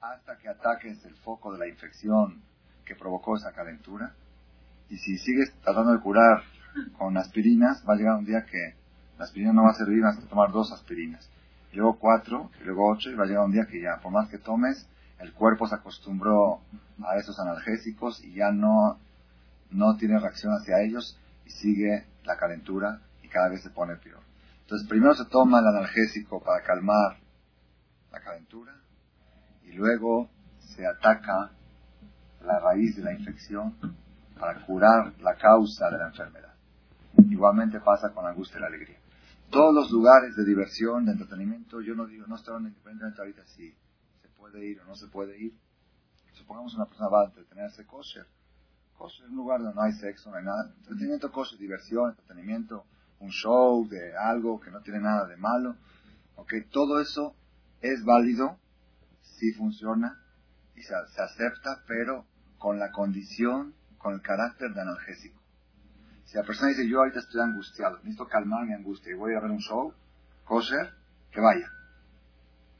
hasta que ataques el foco de la infección que provocó esa calentura. Y si sigues tratando de curar con aspirinas, va a llegar un día que la aspirina no va a servir, vas a tomar dos aspirinas. Luego cuatro, y luego ocho, y va a llegar un día que ya, por más que tomes, el cuerpo se acostumbró a esos analgésicos y ya no, no tiene reacción hacia ellos y sigue la calentura y cada vez se pone peor. Entonces primero se toma el analgésico para calmar la calentura y luego se ataca la raíz de la infección para curar la causa de la enfermedad. Igualmente pasa con la angustia y la alegría. Todos los lugares de diversión, de entretenimiento, yo no digo, no estoy hablando independientemente ahorita si se puede ir o no se puede ir. Supongamos una persona va a entretenerse kosher. Kosher es un lugar donde no hay sexo, no hay nada. Entretenimiento kosher, diversión, entretenimiento, un show de algo que no tiene nada de malo. Ok, todo eso es válido si funciona y se, se acepta, pero con la condición, con el carácter de analgésico. Si la persona dice, yo ahorita estoy angustiado, necesito calmar mi angustia y voy a ver un show, kosher, que vaya.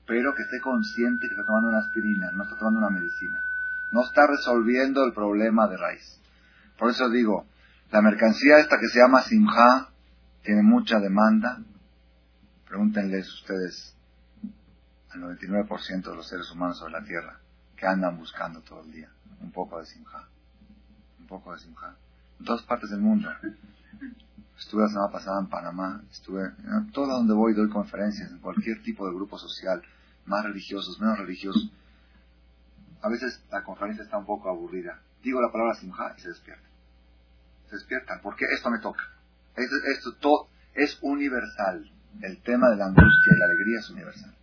Pero que esté consciente que está tomando una aspirina, no está tomando una medicina. No está resolviendo el problema de raíz. Por eso digo, la mercancía esta que se llama Simha tiene mucha demanda. Pregúntenles ustedes al 99% de los seres humanos sobre la Tierra que andan buscando todo el día un poco de Simha. Un poco de Simha en todas partes del mundo. Estuve la semana pasada en Panamá, estuve en todo donde voy doy conferencias, en cualquier tipo de grupo social, más religiosos, menos religiosos. A veces la conferencia está un poco aburrida. Digo la palabra simja y se despierta. Se despiertan, porque esto me toca. Esto, esto todo es universal. El tema de la angustia y la alegría es universal.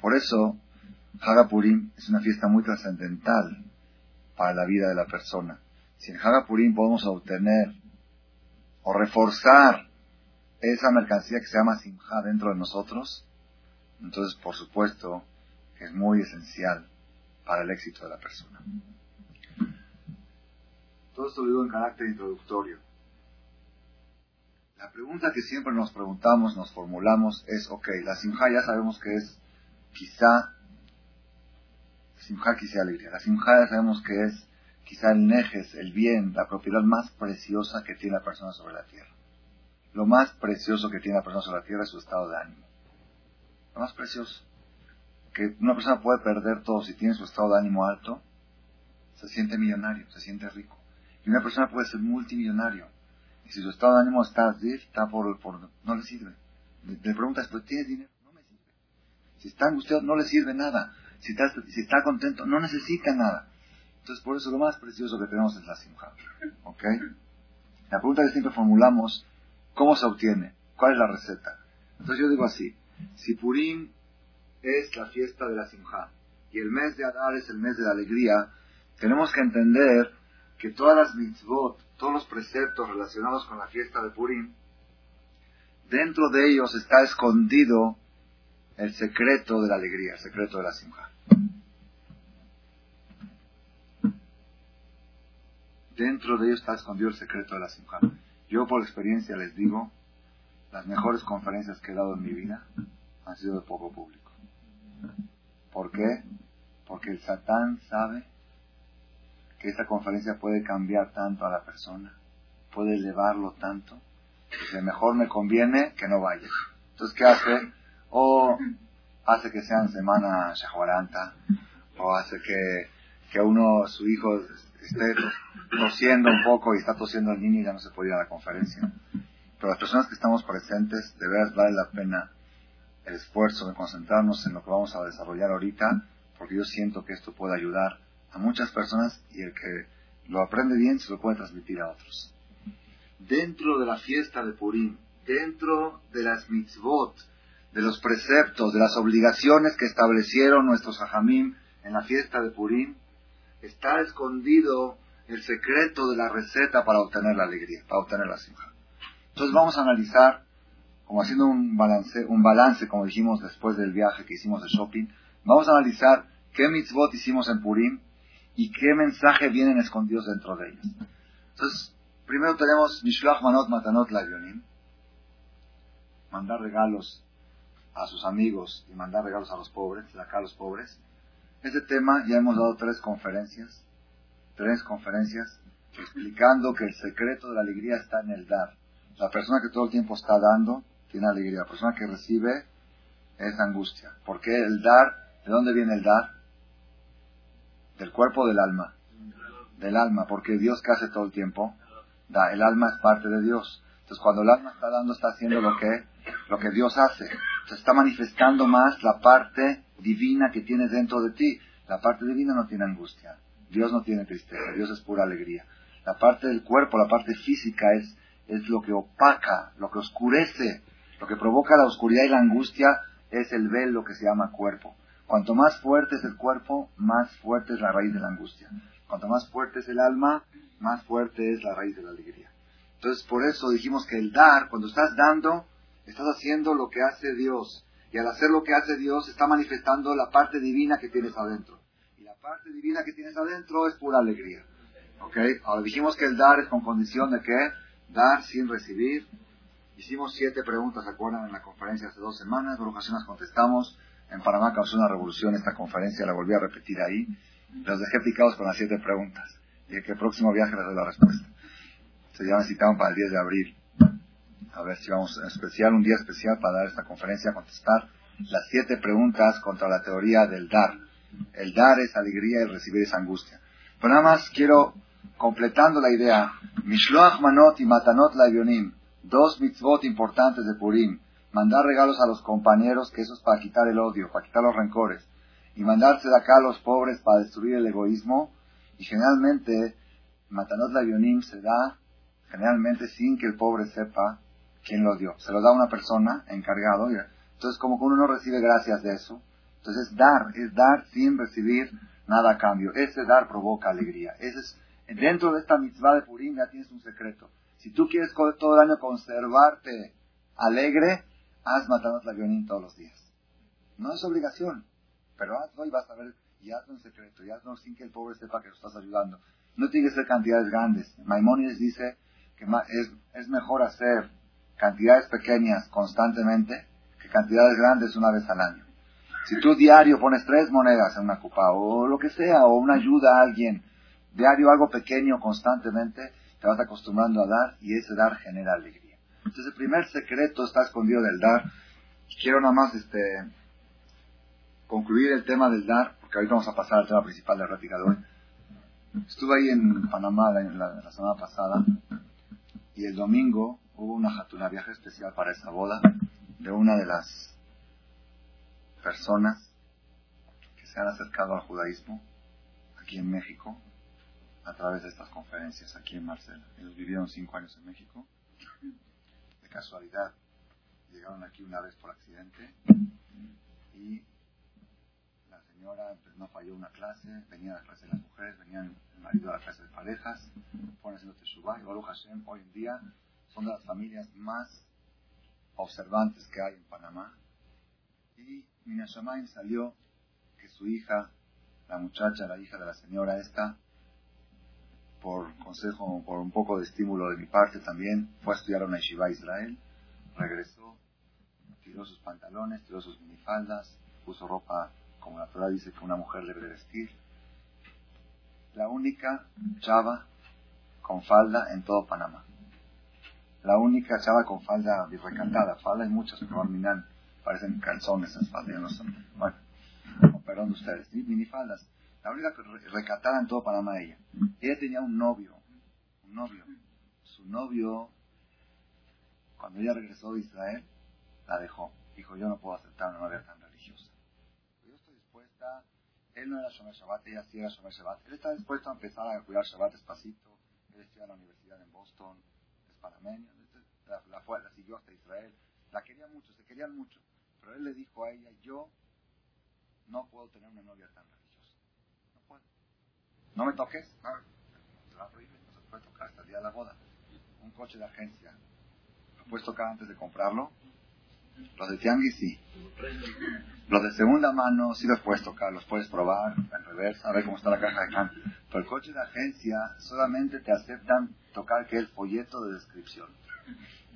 Por eso, Hagapurim es una fiesta muy trascendental para la vida de la persona si en Hagapurim podemos obtener o reforzar esa mercancía que se llama Simha dentro de nosotros, entonces por supuesto es muy esencial para el éxito de la persona. Todo esto lo digo en carácter introductorio. La pregunta que siempre nos preguntamos, nos formulamos es, ok, la Simha ya sabemos que es quizá, Simha quizá alegría, la Simha ya sabemos que es quizá el nejes, el bien, la propiedad más preciosa que tiene la persona sobre la tierra. Lo más precioso que tiene la persona sobre la tierra es su estado de ánimo. Lo más precioso. Que una persona puede perder todo si tiene su estado de ánimo alto, se siente millonario, se siente rico. Y una persona puede ser multimillonario. Y si su estado de ánimo está está por, por no le sirve. Le, preguntas, ¿pero tienes dinero? Si está angustiado, no le sirve nada. Si está, si está contento, no necesita nada. Entonces, por eso lo más precioso que tenemos es la simja. ¿Ok? La pregunta que siempre formulamos, ¿cómo se obtiene? ¿Cuál es la receta? Entonces yo digo así, si Purim es la fiesta de la simja y el mes de Adar es el mes de la alegría, tenemos que entender que todas las mitzvot, todos los preceptos relacionados con la fiesta de Purim, dentro de ellos está escondido el secreto de la alegría, el secreto de la simja. Dentro de ellos está escondido el secreto de la simja. Yo por experiencia les digo, las mejores conferencias que he dado en mi vida han sido de poco público. ¿Por qué? Porque el Satán sabe que esta conferencia puede cambiar tanto a la persona, puede elevarlo tanto, que mejor me conviene que no vaya. Entonces, ¿qué hace? O hace que sean semana shahuaranta, o hace que, que uno, su hijo, esté tosiendo un poco y está tosiendo el niño y ya no se puede ir a la conferencia. Pero las personas que estamos presentes, de veras vale la pena el esfuerzo de concentrarnos en lo que vamos a desarrollar ahorita, porque yo siento que esto puede ayudar a muchas personas y el que lo aprende bien se lo puede transmitir a otros. Dentro de la fiesta de Purim, dentro de las mitzvot, de los preceptos, de las obligaciones que establecieron nuestros hajamim en la fiesta de Purim, está escondido el secreto de la receta para obtener la alegría, para obtener la simja. Entonces vamos a analizar, como haciendo un balance, un balance, como dijimos después del viaje que hicimos de shopping, vamos a analizar qué mitzvot hicimos en Purim y qué mensaje vienen escondidos dentro de ellas. Entonces, primero tenemos Mishloach Manot Matanot Lavionim, mandar regalos a sus amigos y mandar regalos a los pobres, acá a los pobres. Este tema ya hemos dado tres conferencias, tres conferencias explicando que el secreto de la alegría está en el dar. La persona que todo el tiempo está dando tiene alegría. La persona que recibe es angustia. ¿Por qué el dar? ¿De dónde viene el dar? Del cuerpo del alma. Del alma, porque Dios que hace todo el tiempo da. El alma es parte de Dios. Entonces cuando el alma está dando, está haciendo lo que, lo que Dios hace. Entonces está manifestando más la parte divina que tienes dentro de ti. La parte divina no tiene angustia. Dios no tiene tristeza. Dios es pura alegría. La parte del cuerpo, la parte física es, es lo que opaca, lo que oscurece, lo que provoca la oscuridad y la angustia es el velo que se llama cuerpo. Cuanto más fuerte es el cuerpo, más fuerte es la raíz de la angustia. Cuanto más fuerte es el alma, más fuerte es la raíz de la alegría. Entonces, por eso dijimos que el dar, cuando estás dando, estás haciendo lo que hace Dios. Y al hacer lo que hace Dios, está manifestando la parte divina que tienes adentro. Y la parte divina que tienes adentro es pura alegría. ¿Ok? Ahora dijimos que el dar es con condición de que dar sin recibir, Hicimos siete preguntas, ¿se acuerdan? En la conferencia hace dos semanas. Brujas las contestamos. En Panamá causó una revolución esta conferencia, la volví a repetir ahí. Los dejé picados con las siete preguntas. Y que el próximo viaje les doy la respuesta. Se ya necesitaban para el 10 de abril. A ver si vamos a especial, un día especial para dar esta conferencia, contestar las siete preguntas contra la teoría del dar. El dar es alegría y el recibir es angustia. Pero nada más quiero, completando la idea, Mishloach manot y matanot la Dos mitzvot importantes de Purim. Mandar regalos a los compañeros, que eso es para quitar el odio, para quitar los rencores. Y mandarse de acá a los pobres para destruir el egoísmo. Y generalmente, Matanot Lavionim se da generalmente sin que el pobre sepa quién lo dio. Se lo da una persona encargado. Entonces, como que uno no recibe gracias de eso. Entonces, dar, es dar sin recibir nada a cambio. Ese dar provoca alegría. Ese es, dentro de esta mitzvah de Purim ya tienes un secreto. Si tú quieres todo el año conservarte alegre, haz Matanot la todos los días. No es obligación, pero hazlo y vas a ver, y hazlo en secreto, y hazlo sin que el pobre sepa que lo estás ayudando. No tiene que ser cantidades grandes. Maimonides dice que es, es mejor hacer cantidades pequeñas constantemente que cantidades grandes una vez al año. Si tú diario pones tres monedas en una copa o lo que sea, o una ayuda a alguien, diario algo pequeño constantemente, te vas acostumbrando a dar y ese dar genera alegría. Entonces el primer secreto está escondido del dar. Quiero nada más este, concluir el tema del dar, porque ahorita vamos a pasar al tema principal de la de hoy. Estuve ahí en Panamá la, semana pasada y el domingo hubo una, una viaje especial para esa boda de una de las personas que se han acercado al judaísmo aquí en México a través de estas conferencias aquí en Marcela. Ellos vivieron cinco años en México. De casualidad, llegaron aquí una vez por accidente y la señora pues, no falló una clase, venía a la clase de las mujeres, venían el marido a la clase de parejas, fueron haciendo Teshuvah y Baruch Hashem hoy en día son de las familias más observantes que hay en Panamá. Y Minashamayim salió que su hija, la muchacha, la hija de la señora esta, por consejo, por un poco de estímulo de mi parte también, fue a estudiar a una yeshiva Israel, regresó, tiró sus pantalones, tiró sus minifaldas, puso ropa como la Torah dice que una mujer debe vestir. La única chava con falda en todo Panamá. La única chava con falda recantada. Falda hay muchas, pero al parecen calzones esas faldas, no son. Bueno, perdón de ustedes, minifaldas la única recatada en todo Panamá ella. Ella tenía un novio, un novio. Su novio, cuando ella regresó de Israel, la dejó. Dijo, yo no puedo aceptar una novia tan religiosa. Yo estoy dispuesta, él no era Shomer Shabbat, ella sí era Shomer Shabbat. Él está dispuesto a empezar a cuidar Shabbat despacito. Él estudia en la universidad en Boston, es panameño, la, la, fue, la siguió hasta Israel. La quería mucho, se querían mucho. Pero él le dijo a ella, yo no puedo tener una novia tan religiosa. No me toques. No, se va a prohibir, no se puede tocar hasta el día de la boda. Un coche de agencia, ¿lo puedes tocar antes de comprarlo? Los de Tianguis sí. Los de segunda mano sí los puedes tocar, los puedes probar en reversa, a ver cómo está la caja de cambio. Pero el coche de agencia solamente te aceptan tocar que es folleto de descripción.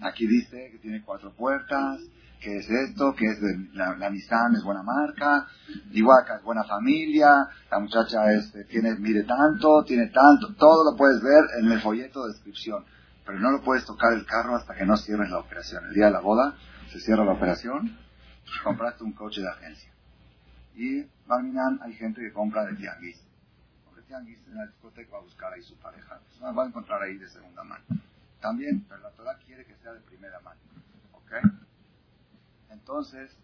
Aquí dice que tiene cuatro puertas, que es esto, que es de, la, la, Nissan es buena marca, Iwaka es buena familia, la muchacha este, tiene, mide tanto, tiene tanto, todo lo puedes ver en el folleto de descripción, pero no lo puedes tocar el carro hasta que no cierres la operación. El día de la boda se cierra la operación, compraste un coche de agencia. Y Barminan hay gente que compra de tianguis. De tianguis en la discoteca va a buscar ahí su pareja. Pues, va a encontrar ahí de segunda mano. También, pero la Torah quiere que sea de primera mano. ¿Ok? Entonces,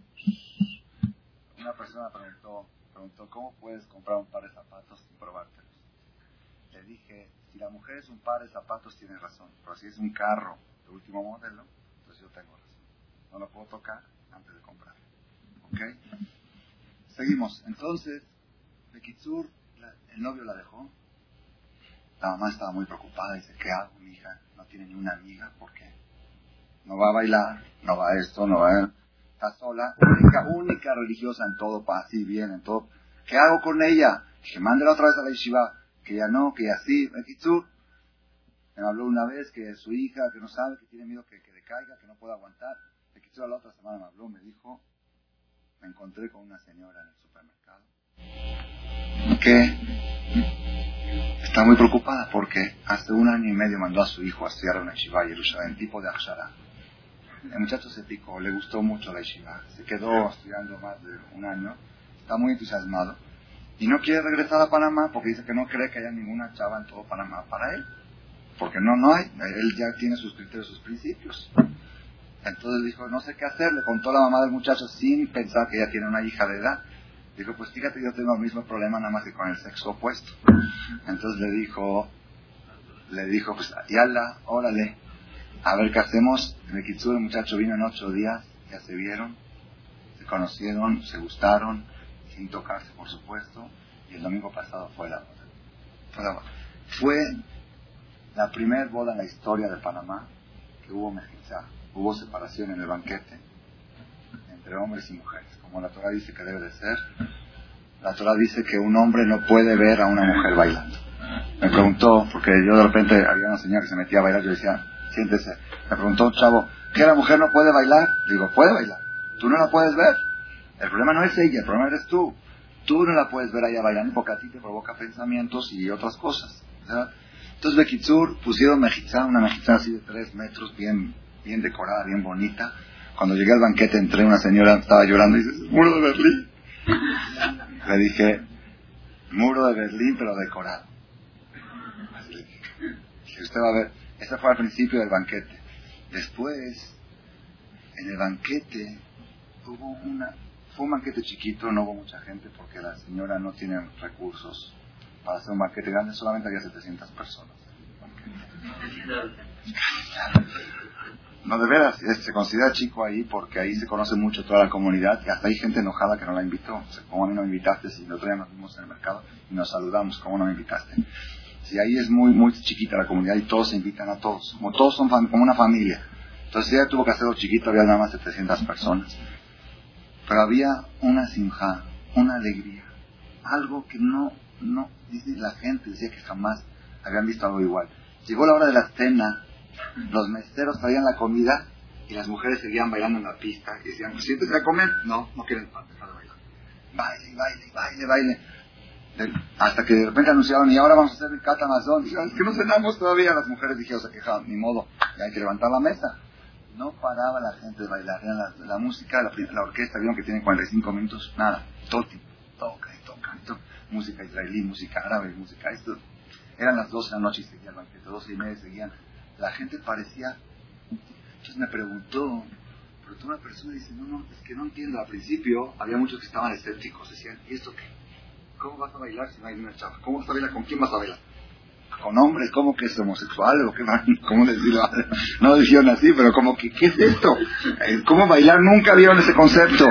una persona preguntó, preguntó, ¿cómo puedes comprar un par de zapatos sin probártelos? Le dije, si la mujer es un par de zapatos, tiene razón. Pero si es un carro de último modelo, entonces yo tengo razón. No lo puedo tocar antes de comprar. ¿Ok? Seguimos. Entonces, de el novio la dejó. La mamá estaba muy preocupada. Dice, ¿qué hago, mi hija? No tiene ni una amiga. ¿Por qué? No va a bailar, no va a esto, no va a... Está sola, única, única religiosa en todo, para así bien, en todo. ¿Qué hago con ella? Dije, mándela otra vez a la yeshiva. Que ya no, que ya sí. De me habló una vez que su hija, que no sabe, que tiene miedo que, que decaiga, que no pueda aguantar. Kitsur la otra semana me habló, me dijo, me encontré con una señora en el supermercado que está muy preocupada porque hace un año y medio mandó a su hijo a estudiar en una yeshiva Jerusalén, tipo de Akshara. El muchacho se picó, le gustó mucho la yeshiva, se quedó estudiando más de un año, está muy entusiasmado y no quiere regresar a Panamá porque dice que no cree que haya ninguna chava en todo Panamá para él, porque no, no hay, él ya tiene sus criterios, sus principios. Entonces dijo, no sé qué hacer, le contó la mamá del muchacho sin pensar que ella tiene una hija de edad. Dijo, pues fíjate, yo tengo el mismo problema nada más que con el sexo opuesto. Entonces le dijo, le dijo, pues yala, órale, a ver qué hacemos. En el el muchacho vino en ocho días, ya se vieron, se conocieron, se gustaron, sin tocarse por supuesto, y el domingo pasado fue la boda. Fue la. Fue la primera boda en la historia de Panamá que hubo mezcla hubo separación en el banquete entre hombres y mujeres, como la Torah dice que debe de ser. La Torah dice que un hombre no puede ver a una mujer bailando. Me preguntó, porque yo de repente había una señora que se metía a bailar, yo decía, siéntese. Me preguntó un chavo, ¿qué la mujer no puede bailar? digo, puede bailar. Tú no la puedes ver. El problema no es ella, el problema eres tú. Tú no la puedes ver allá bailando porque a ti te provoca pensamientos y otras cosas. Entonces, Bekitsur pusieron mejizá, una mejizá así de tres metros, bien bien decorada, bien bonita. Cuando llegué al banquete entré, una señora estaba llorando y dice, muro de Berlín. Le dije, muro de Berlín, pero decorado. Si usted va a ver, ese fue al principio del banquete. Después, en el banquete, hubo una, fue un banquete chiquito, no hubo mucha gente porque la señora no tiene recursos para hacer un banquete grande, solamente había 700 personas. No, de veras, se considera chico ahí porque ahí se conoce mucho toda la comunidad y hasta hay gente enojada que no la invitó. O sea, ¿Cómo a mí no me invitaste si el otro día nos vimos en el mercado y nos saludamos? ¿Cómo no me invitaste? Si ahí es muy, muy chiquita la comunidad y todos se invitan a todos, como todos son como una familia. Entonces ella tuvo que hacerlo chiquito, había nada más de 300 personas. Pero había una sinja, una alegría, algo que no, no, dice la gente decía que jamás habían visto algo igual. Llegó la hora de la cena los meseros traían la comida y las mujeres seguían bailando en la pista y decían, pues siéntese a comer. No, no quieren dejar de bailar. Baile, baile, baile, baile. Hasta que de repente anunciaron, y ahora vamos a hacer el catamazón. Dijeron, es que no cenamos todavía. Las mujeres dijeron, se quejaban, ni modo, ya hay que levantar la mesa. No paraba la gente de bailar. La, música, la, orquesta, vieron que tiene 45 minutos, nada. Todo tipo, y toca. Y toca. Música israelí, música árabe, música esto. Eran las 12 de la noche y seguían el banquete, 12 y media seguían la gente parecía... Entonces me preguntó, pero tú una persona dice, no, no, es que no entiendo. Al principio había muchos que estaban escépticos, decían, ¿y esto qué? ¿Cómo vas a bailar si no hay una chava? ¿Cómo vas a bailar? ¿Con quién vas a bailar? ¿Con hombres? ¿Cómo que es homosexual? ¿O qué ¿Cómo decirlo? No dijeron así, pero como que, ¿qué es esto? Eh, ¿Cómo bailar? Nunca vieron ese concepto.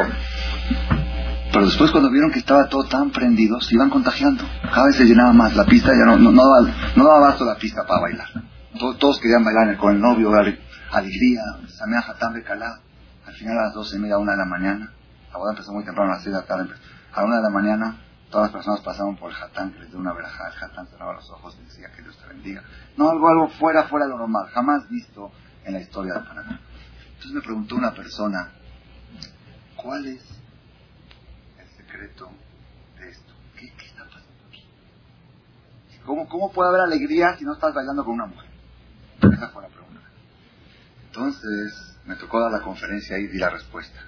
Pero después cuando vieron que estaba todo tan prendido, se iban contagiando. Cada vez se llenaba más. La pista ya no, no, daba, no daba basto la pista para bailar. Todos, querían bailar con el novio, alegría, Samea Hatán Becalá. Al final a las doce y media, una de la mañana, la boda empezó muy temprano, a las seis de la tarde. A una de la mañana, todas las personas pasaban por el Hatán, que les dio una verajá. El Hatán cerraba los ojos y decía que Dios te bendiga. No, algo, algo fuera, fuera de lo normal, jamás visto en la historia de Panamá. Entonces me preguntó una persona, ¿cuál es el secreto de esto? ¿Qué, está pasando aquí? ¿Cómo, ¿Cómo puede haber alegría si no estás bailando con una mujer? Esa fue la pregunta. Entonces, me tocó dar la conferencia y di la respuesta.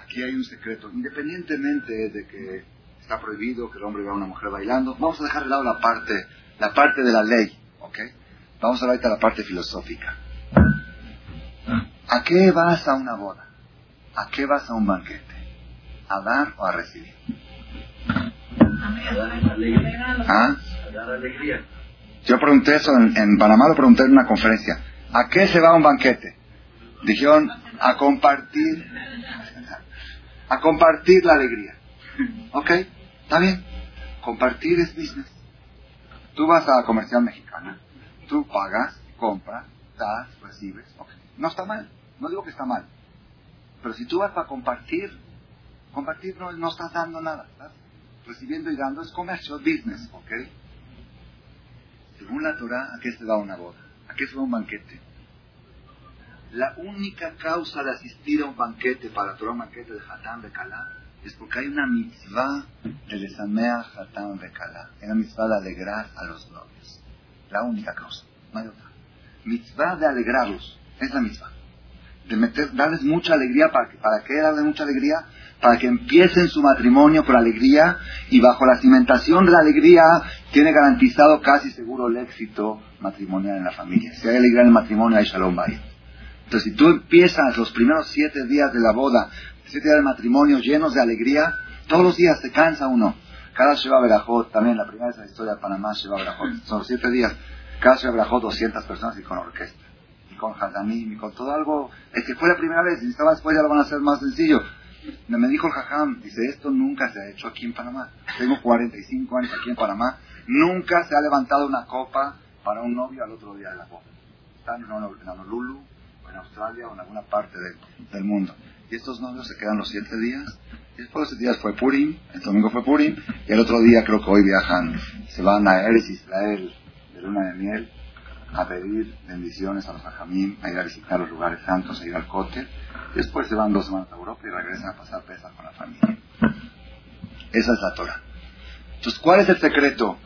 Aquí hay un secreto, independientemente de que está prohibido que el hombre vea a una mujer bailando, vamos a dejar de lado la parte, la parte de la ley, ¿ok? Vamos a ver a la parte filosófica. ¿A qué vas a una boda? ¿A qué vas a un banquete? ¿A dar o a recibir? ¿Ah? Yo pregunté eso en, Panamá, lo pregunté en una conferencia. ¿A qué se va un banquete? Dijeron a compartir, a compartir la alegría. ¿Ok? ¿Está bien? Compartir es business. Tú vas a la comercial mexicana, tú pagas, compras, das, recibes. No está mal, no digo que está mal. Pero si tú vas a compartir, compartir no, no estás dando nada. ¿estás? Recibiendo y dando es comercio, es business. ¿Ok? Según la Torah, ¿a qué se da una boda? ¿A qué se va un banquete? La única causa de asistir a un banquete para tomar un banquete de Hatán de Kalá es porque hay una mitzvah de Lesamea Hatán de Kalá. La mitzvah de alegrar a los novios. La única causa, no hay otra. Mitzvah de alegrarlos, es la mitzvah. De meter, darles mucha alegría, ¿para, ¿para qué darles mucha alegría? Para que empiecen su matrimonio con alegría y bajo la cimentación de la alegría tiene garantizado casi seguro el éxito matrimonial en la familia. Si hay alegría en el matrimonio, hay shalom bayit. Entonces, si tú empiezas los primeros siete días de la boda, siete días de matrimonio llenos de alegría, todos los días te cansa uno. Cada Sheba Berajot, también la primera vez en la historia de Panamá, Sheba Berajot, son siete días. Cada Sheba Berajot, 200 personas y con orquesta. Y con Hazamim, y con todo algo. Es que fue la primera vez, y estaba después ya lo van a hacer más sencillo. Me dijo el Jajam, dice, esto nunca se ha hecho aquí en Panamá. Tengo 45 años aquí en Panamá. Nunca se ha levantado una copa para un novio al otro día de la boda. Están en Honolulu, en Australia o en alguna parte del mundo. Y estos novios se quedan los siete días. Y después de siete días fue Purim, el domingo fue Purim, y el otro día creo que hoy viajan, se van a Eres Israel de luna de miel a pedir bendiciones a los hajamim, a ir a visitar los lugares santos, a ir al cote. Después se van dos semanas a Europa y regresan a pasar pesas con la familia. Esa es la Torah. Entonces, ¿cuál es el secreto?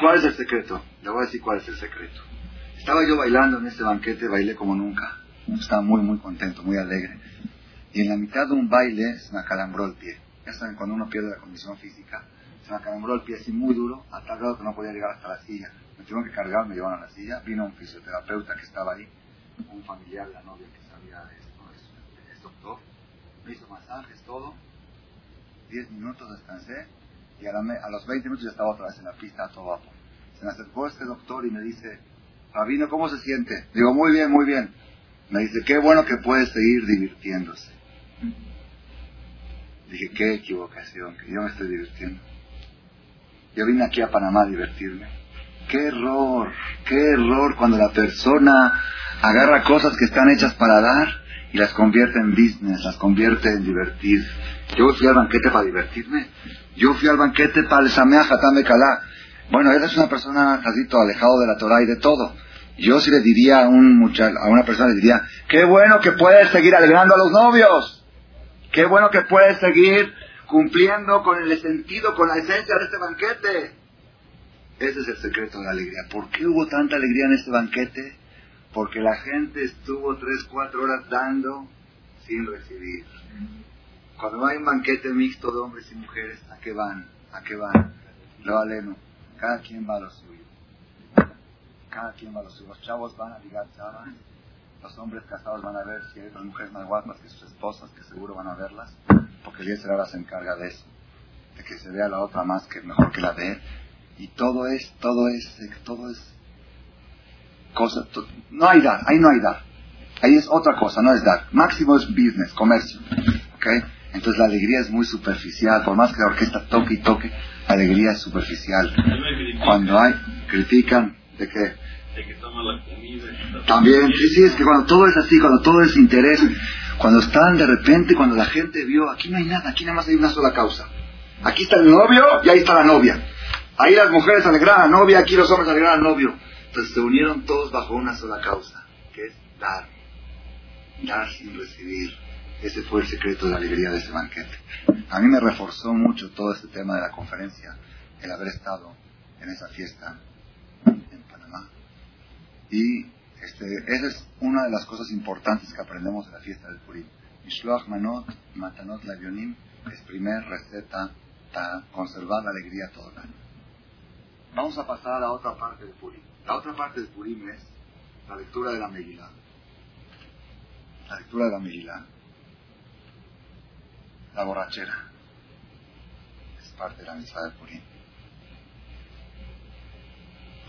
¿Cuál es el secreto? Le voy a decir cuál es el secreto. Estaba yo bailando en este banquete, bailé como nunca. Estaba muy, muy contento, muy alegre. Y en la mitad de un baile se me acalambró el pie. Ya saben, cuando uno pierde la condición física, se me acalambró el pie así muy duro, a tal grado que no podía llegar hasta la silla. Me tuvieron que cargar, me llevaron a la silla. Vino un fisioterapeuta que estaba ahí, un familiar la novia que sabía de esto, es, doctor. Me hizo masajes, todo. Diez minutos descansé y a, los 20 minutos ya estaba otra vez en la pista a todo vapor. Se me acercó este doctor y me dice, Rabino, ¿cómo se siente? Digo, muy bien, muy bien. Me dice, qué bueno que puedes seguir divirtiéndose. Dije, qué equivocación, que yo me estoy divirtiendo. Yo vine aquí a Panamá a divertirme. Qué error, qué error cuando la persona agarra cosas que están hechas para dar y las convierte en business, las convierte en divertir. Yo fui al banquete para divertirme. Yo fui al banquete para el Samea Hatame Kalá. Bueno, él es una persona, casito, alejado de la Torah y de todo. Yo si le diría a, un muchacho, a una persona, le diría, qué bueno que puedes seguir alegrando a los novios. Qué bueno que puedes seguir cumpliendo con el sentido, con la esencia de este banquete. Ese es el secreto de la alegría. ¿Por qué hubo tanta alegría en este banquete? Porque la gente estuvo tres, cuatro horas dando sin recibir. Cuando hay un banquete mixto de hombres y mujeres, ¿a qué van? ¿A qué van? Lo aleno. Cada quien va a lo suyo cada quien va a los, los chavos van a ligar chavas, los hombres casados van a ver si hay otras mujeres más guapas que sus esposas, que seguro van a verlas, porque el día se encarga de eso, de que se vea la otra más que mejor que la de él. Y todo es, todo es, todo es cosa, no hay dar, ahí no hay dar. Ahí es otra cosa, no es dar. Máximo es business, comercio. ¿okay? Entonces la alegría es muy superficial, por más que la orquesta toque y toque, la alegría es superficial. Cuando hay, critican, ¿de que toma la comida. También, sí, sí, es que cuando todo es así, cuando todo es interés, cuando están de repente, cuando la gente vio, aquí no hay nada, aquí nada más hay una sola causa. Aquí está el novio y ahí está la novia. Ahí las mujeres alegran a la novia, aquí los hombres alegran al novio. Entonces se unieron todos bajo una sola causa, que es dar. Dar sin recibir. Ese fue el secreto de la alegría de ese banquete. A mí me reforzó mucho todo este tema de la conferencia, el haber estado en esa fiesta en Panamá. Y este, esa es una de las cosas importantes que aprendemos de la fiesta del Purim. Mishloach Manot, Matanot Lavionim, es primer receta para conservar la alegría todo el año. Vamos a pasar a la otra parte del Purim. La otra parte del Purim es la lectura de la Megillah. La lectura de la Megillah. La borrachera. Es parte de la misa del Purim.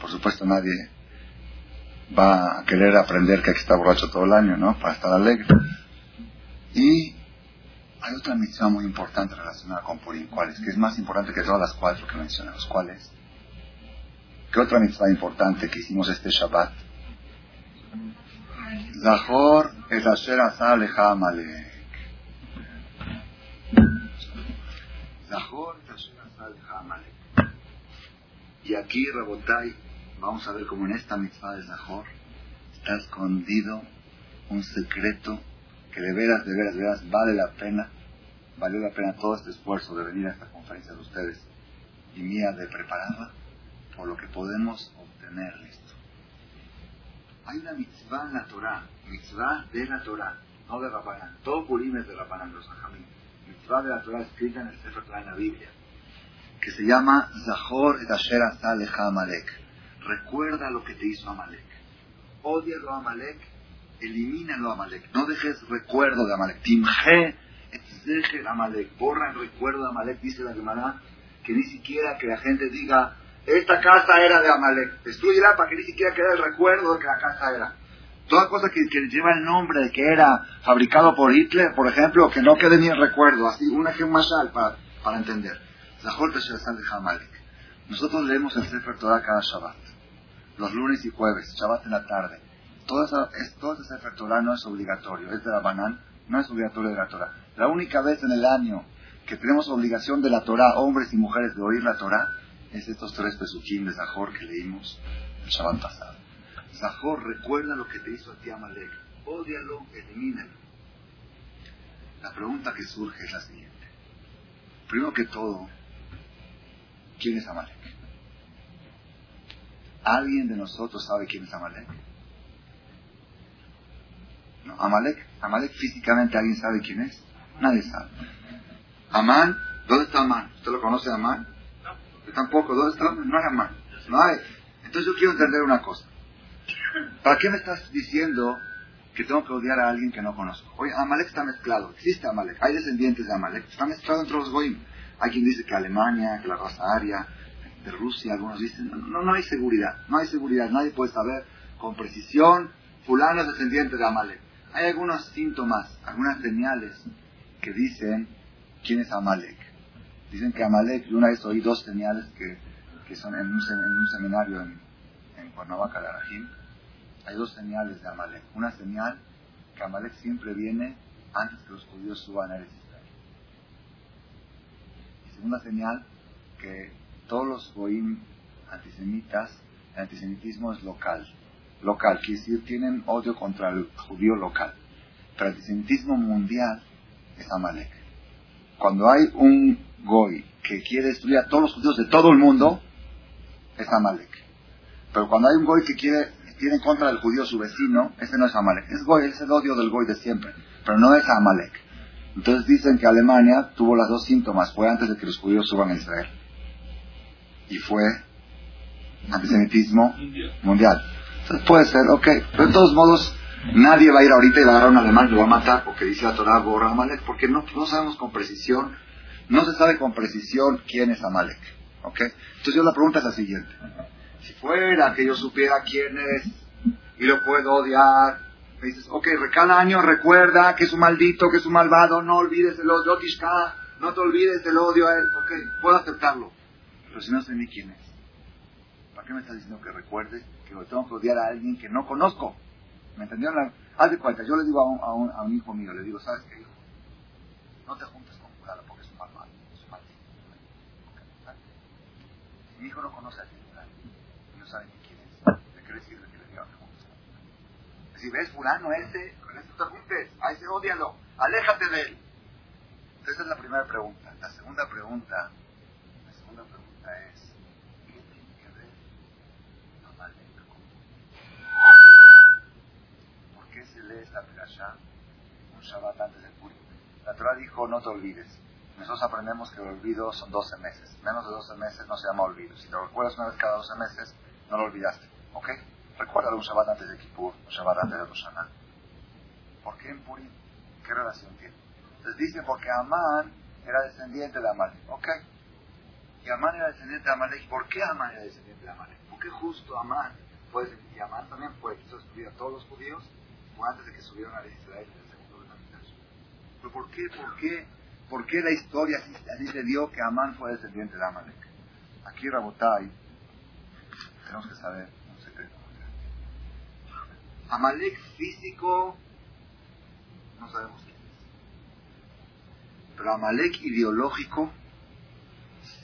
Por supuesto nadie va a querer aprender que estar borracho todo el año, ¿no? Para estar alegre. Y hay otra misión muy importante relacionada con Purim. ¿Cuál es? Que es más importante que todas las cuatro que mencionamos. ¿Cuál es? ¿Qué otra mitzvah importante que hicimos este Shabbat? Zahor es asher asa Amalek. Zahor es asher asa Amalek. Y aquí, Rabotai, vamos a ver cómo en esta mitzvah de Zahor está escondido un secreto que de veras, de veras, de veras vale la pena, valió la pena todo este esfuerzo de venir a esta conferencia de ustedes y mía de prepararla por lo que podemos obtener esto. Hay una mitzvah en la Torah, mitzvah de la Torah, no de Rabbanán. Todo Purim es de Rabbanán, los Ajamín. Mitzvah de la Torah escrita en el Sefer Torah en la Biblia, que se llama Zahor et Asher Aleja Amalek. Recuerda lo que te hizo Amalek. Odialo a Amalek, elimínalo a Amalek. No dejes recuerdo de Amalek. Timje et Amalek. Borra el recuerdo de Amalek, dice la Gemara, que ni siquiera que la gente diga esta casa era de Amalek. Destruyela para que ni siquiera quede el recuerdo de que la casa era. Toda cosa que, lleva el nombre de que era fabricado por Hitler, por ejemplo, que no quede ni el recuerdo. Así, un ejemplo más para, para entender. Zahor de Amalek. Nosotros leemos el Sefer Torah cada Shabbat. Los lunes y jueves, Shabbat en la tarde. Todo, eso, es, todo ese Sefer Torah no es obligatorio. Es de la Banán, no es obligatorio de la Torah. La única vez en el año que tenemos obligación de la Torah, hombres y mujeres, de oír la Torah, es estos tres pesuquín de Zahor que leímos el Shabbat pasado. Zahor recuerda lo que te hizo a ti Amalek. Ódialo, elimínalo. La pregunta que surge es la siguiente. Primero que todo, ¿quién es Amalek? ¿Alguien de nosotros sabe quién es Amalek? No, Amalek, Amalek físicamente, ¿alguien sabe quién es? Nadie sabe. Amán, ¿dónde está Amán? ¿Usted lo conoce Amán? Tampoco. ¿Dónde está? No era mal. No hay. Entonces yo quiero entender una cosa. ¿Para qué me estás diciendo que tengo que odiar a alguien que no conozco? Oye, Amalek está mezclado. Existe Amalek. Hay descendientes de Amalek. Está mezclado entre los goyim. Hay quien dice que Alemania, que la raza aria, de Rusia, algunos dicen, no, no hay seguridad. No hay seguridad. Nadie puede saber con precisión, fulano es descendiente de Amalek. Hay algunos síntomas, algunas señales que dicen quién es Amalek. Dicen que Amalek, yo una vez oí dos señales que, que son en un, seminario en, en Cuernavaca, Arajim. Hay dos señales de Amalek. Una señal que Amalek siempre viene antes que los judíos suban a Israel. Y segunda señal, que todos los goim antisemitas, el antisemitismo es local. Local, quiere decir, tienen odio contra el judío local. Pero el antisemitismo mundial es Amalek. Cuando hay un Goy, que quiere destruir a todos los judíos de todo el mundo, es Amalek. Pero cuando hay un Goy que quiere, tiene en contra del judío su vecino, ese no es Amalek. Es Goy, es el odio del Goy de siempre, pero no es Amalek. Entonces dicen que Alemania tuvo las dos síntomas, fue antes de que los judíos suban a Israel. Y fue antisemitismo mundial. Entonces puede ser, ok, pero de todos modos, nadie va a ir ahorita y va a agarrar a un alemán y lo va a matar porque dice la Torah borra Amalek, porque no, no sabemos con precisión no se sabe con precisión quién es Amalek. ¿Ok? Entonces yo la pregunta es la siguiente. Si fuera que yo supiera quién es y lo puedo odiar, me dices, ok, cada año recuerda que es un maldito, que es un malvado, no olvides el odio, no te olvides el odio a él. Ok, puedo aceptarlo. Pero si no sé ni quién es, ¿para qué me estás diciendo que recuerde que tengo que odiar a alguien que no conozco? ¿Me entendieron? Haz de cuenta, yo le digo a un hijo mío, le digo, ¿sabes qué, hijo? No te juntes Mi hijo no conoce a y no sabe ni quién es. ¿Le quiere decir que le diga Si ves fulano ese, con ese te juntes, a ese odialo, aléjate de él. Esa es la primera pregunta. La segunda pregunta, la segunda pregunta es, ¿qué tiene que ver con ¿Por qué se lee esta perashá un Shabbat antes del Purim? La Torah dijo, no te olvides. Nosotros aprendemos que el olvido son 12 meses. Menos de 12 meses no se llama olvido. Si te recuerdas una vez cada 12 meses, no lo olvidaste. ¿Ok? Recuerda un Shabbat antes de Kippur, un Shabbat antes de Rosh ¿Por qué en Purim? ¿Qué relación tiene? Entonces dice porque Amán era descendiente de Amalek. ¿Ok? Y Amán era descendiente de Amalek. ¿Por qué Amán era descendiente de Amalek? ¿Por qué justo Amán fue Y Amán también fue, quiso destruir a todos los judíos fue antes de que subieron a Israel en el segundo Pero ¿por qué? ¿Por qué? ¿Por qué la historia así, se dio que Amán fue descendiente de Amalek? Aquí Rabotai, tenemos que saber un secreto. Amalek físico, no sabemos quién es. Pero Amalek ideológico,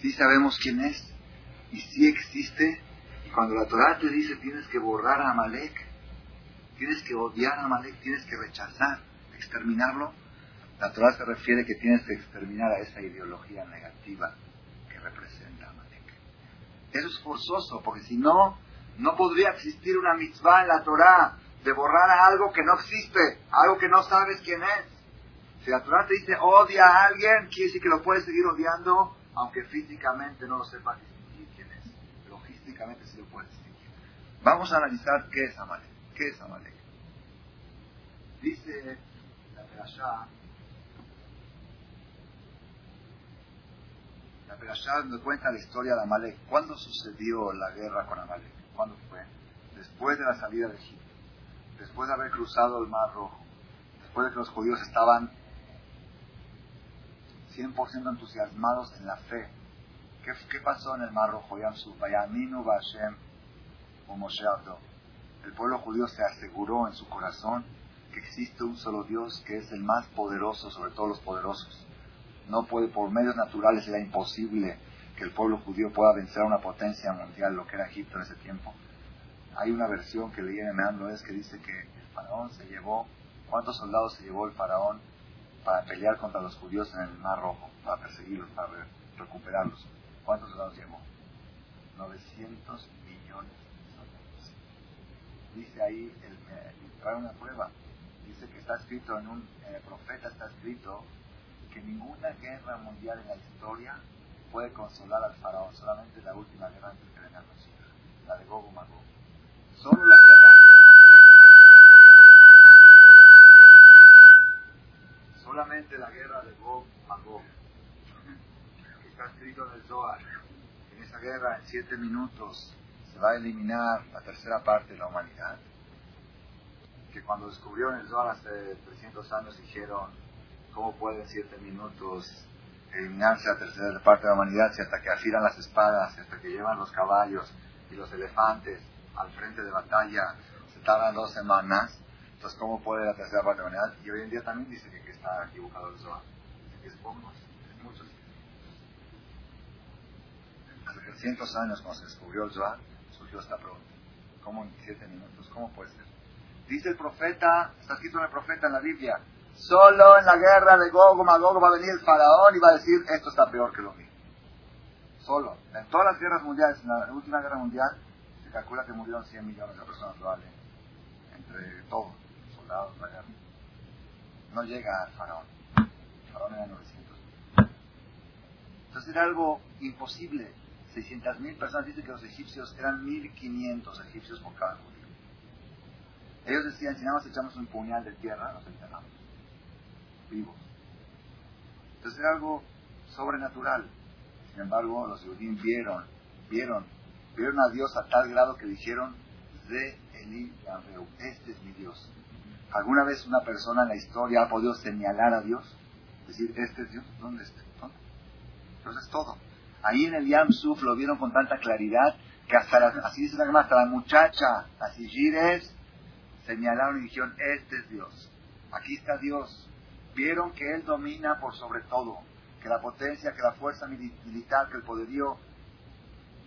sí sabemos quién es y sí existe. Y cuando la Torah te dice tienes que borrar a Amalek, tienes que odiar a Amalek, tienes que rechazar, exterminarlo, la Torah se refiere que tienes que exterminar a esa ideología negativa que representa Amalek. Eso es forzoso, porque si no, no podría existir una mitzvah en la Torah de borrar a algo que no existe, algo que no sabes quién es. Si la Torah te dice odia a alguien, quiere decir que lo puedes seguir odiando, aunque físicamente no lo sepas distinguir quién es. Logísticamente sí lo puedes distinguir. Vamos a analizar qué es Amalek. ¿Qué es Amalek? Dice la Perashá La Perashá nos cuenta la historia de Amalek. ¿Cuándo sucedió la guerra con Amalek? ¿Cuándo fue? Después de la salida de Egipto. Después de haber cruzado el Mar Rojo. Después de que los judíos estaban 100% entusiasmados en la fe. ¿Qué, ¿Qué, pasó en el Mar Rojo? El pueblo judío se aseguró en su corazón que existe un solo Dios que es el más poderoso sobre todos los poderosos no puede, por medios naturales era imposible que el pueblo judío pueda vencer a una potencia mundial, lo que era Egipto en ese tiempo. Hay una versión que leí en Meandro es que dice que el faraón se llevó, ¿cuántos soldados se llevó el faraón para pelear contra los judíos en el Mar Rojo, para perseguirlos, para recuperarlos? ¿Cuántos soldados llevó? 900 millones de soldados. Dice ahí, el, trae una prueba, dice que está escrito en un profeta, está escrito que ninguna guerra mundial en la historia puede consolar al faraón, solamente la última guerra antes que venga la de Gogo Magog. Solo la guerra, solamente la guerra de Gog Magog, que está escrito en el Zohar, en esa guerra en siete minutos se va a eliminar la tercera parte de la humanidad, que cuando descubrieron el Zohar hace 300 años dijeron, ¿Cómo puede en siete minutos eliminarse a tercera parte de la humanidad si hasta que afilan las espadas, hasta que llevan los caballos y los elefantes al frente de batalla se tardan dos semanas? Entonces, ¿cómo puede la tercera parte de la humanidad? Y hoy en día también dice que, está equivocado el Zohar. que es poco, es mucho. Hace 300 años, cuando se descubrió el Zohar, surgió esta pregunta. ¿Cómo en siete minutos? ¿Cómo puede ser? Dice el profeta, está escrito en el profeta en la Biblia, Solo en la guerra de Gogo Magog va a venir el faraón y va a decir, esto está peor que lo mío. Solo. En todas las guerras mundiales, en la última guerra mundial, se calcula que murieron 100 millones de personas probablemente. Entre todos, soldados, la guerra. No llega al faraón. El faraón era 900. Entonces era algo imposible. 600.000 personas dicen que los egipcios eran 1.500 egipcios por cada judío. Ellos decían, si nada más echamos un puñal de tierra, nos enterramos vivos. Entonces era algo sobrenatural. Sin embargo, los judíos vieron, vieron, vieron a Dios a tal grado que dijeron, de Eli este es mi Dios. ¿Alguna vez una persona en la historia ha podido señalar a Dios? Decir, este es Dios, ¿dónde está? Entonces todo. Ahí en el Yam Suf lo vieron con tanta claridad que hasta la, así dice la hasta la muchacha, señalaron y dijeron, este es Dios. Aquí está Dios vieron que Él domina por sobre todo, que la potencia, que la fuerza militar, que el poderío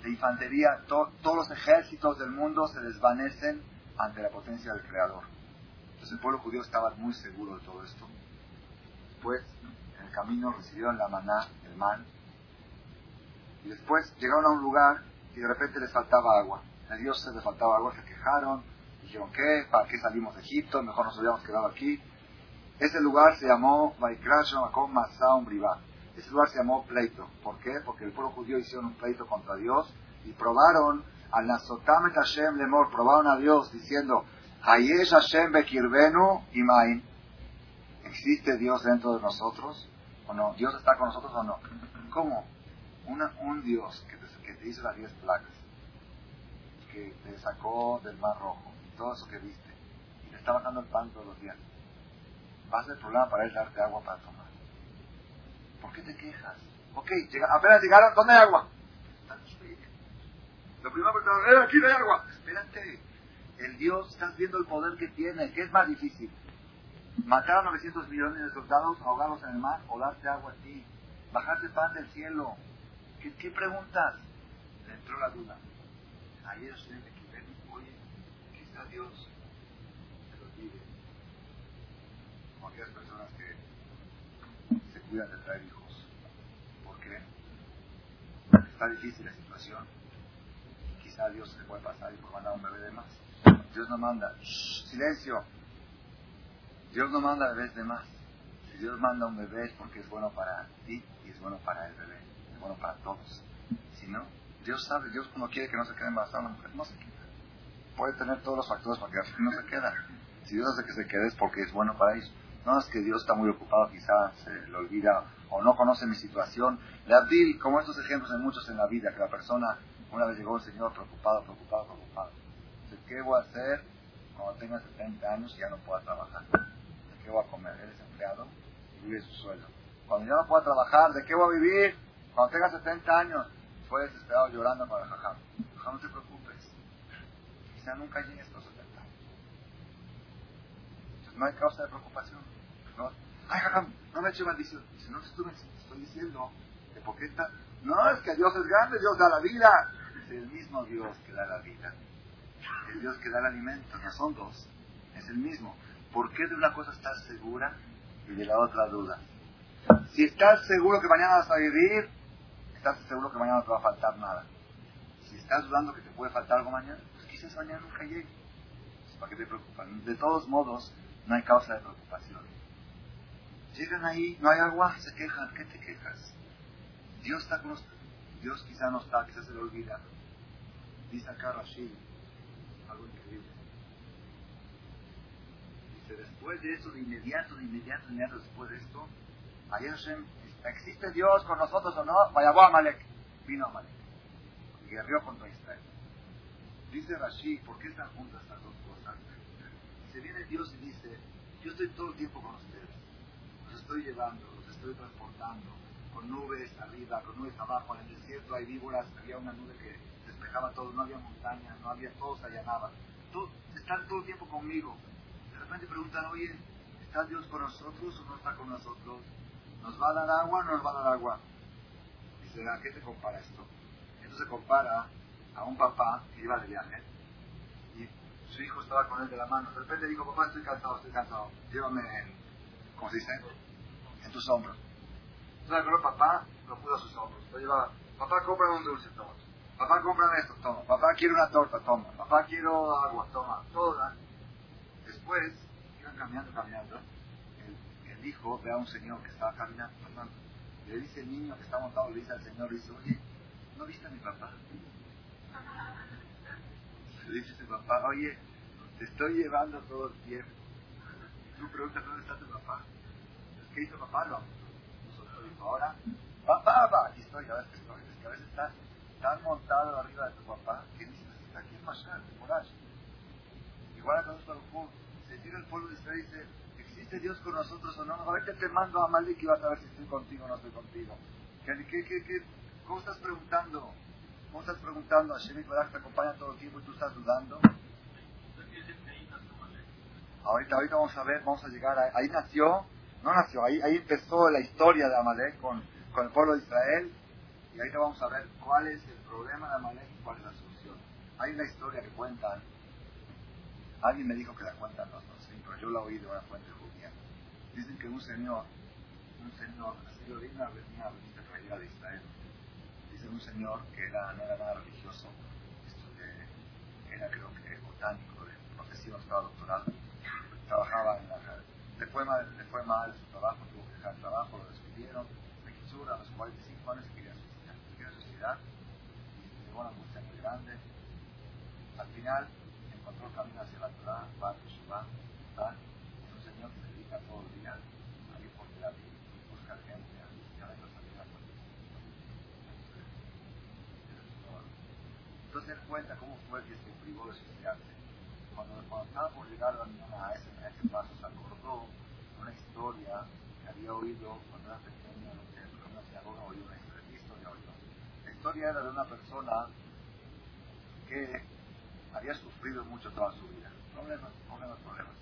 de infantería, todos los ejércitos del mundo se desvanecen ante la potencia del Creador. Entonces el pueblo judío estaba muy seguro de todo esto. Después, en el camino recibieron la maná, el man, y después llegaron a un lugar y de repente les faltaba agua. A Dios les faltaba agua, se quejaron, dijeron, ¿qué? ¿Para qué salimos de Egipto? Mejor nos hubiéramos quedado aquí. Ese lugar se llamó Ese lugar se llamó pleito. ¿Por qué? Porque el pueblo judío hicieron un pleito contra Dios y probaron al Nasotam Hashem Lemor, probaron a Dios diciendo, Hayesh Hashem Bekirvenu Imain. ¿Existe Dios dentro de nosotros? ¿O no? ¿Dios está con nosotros o no? ¿Cómo? un Dios que te, que te hizo las diez plagas, que te sacó del mar rojo, todo eso que viste, y te está bajando el pan todos los días. Vas el problema para él darte agua para tomar. ¿Por qué te quejas? Ok, apenas llegaron, ¿dónde hay agua? Lo primero que eh, aquí no hay agua. Espérate. El Dios, estás viendo el poder que tiene. ¿Qué es más difícil? ¿Matar a 900 millones de soldados, ahogarlos en el mar o darte agua a ti? ¿Bajarte pan del cielo? ¿Qué, preguntas? Le entró la duda. Ayer usted me oye, quizá Dios se lo olvide. Como aquellas personas que se cuidan de traer hijos. ¿Por? Porque está difícil la situación. Quizá Dios se puede pasar y puede mandar un bebé de más. Dios no manda. silencio. Dios no manda bebés de más. Si Dios manda un bebé es porque es bueno para ti y es bueno para el bebé bueno para todos. Si no, Dios sabe, Dios cuando quiere que no se quede embarazada la mujer, no se queda. Puede tener todos los factores para que no se queda. Si Dios hace que se quede es porque es bueno para ellos. No es que Dios está muy ocupado, quizás se le olvida o no conoce mi situación. Le Abdil, como estos ejemplos hay muchos en la vida, que la persona, una vez llegó el Señor preocupado, preocupado, preocupado. ¿qué voy a hacer cuando tenga 70 años y ya no pueda trabajar? ¿De qué voy a comer? Eres empleado y vive su sueldo. Cuando ya no pueda trabajar, ¿de qué voy a vivir? Cuando tengas 70 años, fue desesperado llorando para el jajam. no te preocupes. Quizá nunca llegue a estos 70 años. Entonces, no hay causa de preocupación. ¿No? Ay, jajam, no me eche maldición. Dice, no te estoy, estoy diciendo que. No, es que Dios es grande, Dios da la vida. Es el mismo Dios que da la vida. El Dios que da el alimento, no son dos. Es el mismo. ¿Por qué de una cosa estás segura y de la otra duda? Si estás seguro que mañana vas a vivir, estás seguro que mañana no te va a faltar nada. Si estás dudando que te puede faltar algo mañana, pues quizás mañana nunca llegue. Pues, ¿Para qué te preocupan? De todos modos, no hay causa de preocupación. Llegan ahí, no hay agua, se quejan. ¿Qué te quejas? Dios está con nosotros. Dios quizá no está, quizás se le olvida. Dice acá Rashid, algo increíble. Dice, después de eso, de inmediato, de inmediato, de inmediato, después de esto, ayer Hashem ¿Existe Dios con nosotros o no? Vaya, a Amalek. Vino Amalek. Guerrió contra Israel. Dice Rashi, ¿por qué están juntas estas dos cosas? Se viene Dios y dice, yo estoy todo el tiempo con ustedes. Estoy llevando, los estoy transportando. Con nubes arriba, con nubes abajo. En el desierto hay víboras, había una nube que despejaba todo. No había montaña, no había, todo se allanaba. están todo el tiempo conmigo. De repente preguntan, oye, ¿está Dios con nosotros o no está con nosotros? ¿Nos va a dar agua o no nos va a dar agua? Dice, ¿a qué te compara esto? Esto se compara a un papá que iba de viaje y su hijo estaba con él de la mano. De repente dijo, papá, estoy cansado, estoy cansado. Llévame en, ¿cómo se dice? En tus hombros. Entonces el papá lo puso a sus hombros. Lo llevaba, papá, cómprame un dulce, toma. Papá, cómprame esto, toma. Papá, quiero una torta, toma. Papá, quiero agua, toma. Toda. Después, iban caminando, caminando dijo, ve a un señor que estaba caminando, le dice el niño que está montado, le dice al señor, dice, oye, ¿no viste a mi papá? Le dice a papá, oye, te estoy llevando todo el tiempo. Tú preguntas, ¿dónde está tu papá? ¿Qué hizo papá? No. Nosotros dijo, ahora, papá, papá, aquí estoy, a ver que estoy. Es que a veces estás tan montado arriba de tu papá que dices, aquí es Mashal, Morash. Igual a nosotros, se tira el pueblo de Israel y dice, ¿existe Dios con nosotros o no? Ahorita te mando a Malik y vas a ver si estoy contigo o no estoy contigo. ¿Qué, qué, qué, qué? cómo estás preguntando? ¿Cómo estás preguntando? a y Barak te acompaña todo el tiempo y tú estás dudando. Ahorita, ahorita vamos a ver, vamos a llegar a, ahí nació, no nació, ahí, ahí empezó la historia de Amalek con, con el pueblo de Israel y ahorita vamos a ver cuál es el problema de Amalek y cuál es la solución. Hay una historia que cuentan Alguien me dijo que la cuentan los dos, pero yo la oí de una fuente judía. Dicen que un señor, un señor, así lo una, una, una de Israel, dice un señor que era, no era nada religioso, era creo que botánico, de profesión, estaba doctorado, trabajaba en la... Le fue mal, le fue mal su trabajo, tuvo que dejar el trabajo, lo despidieron, de Kitsura, a los 45 años quería suicidar, quería suicidar, y llegó una angustia muy grande. Al final encontró el camino hacia la Torah, a Teshuvah, va, es un señor que se dedica todo el día a ir por la vida, buscar gente, a visitar a amigos. Entonces él cuenta cómo fue que se privó de suicidarse. Cuando, cuando estaba a, ese, a ese paso, se acordó una historia que había oído cuando era pequeño en una sinagoga, oído una historia, oído. La historia era de una persona que había sufrido mucho toda su vida. Problemas, problemas, problemas.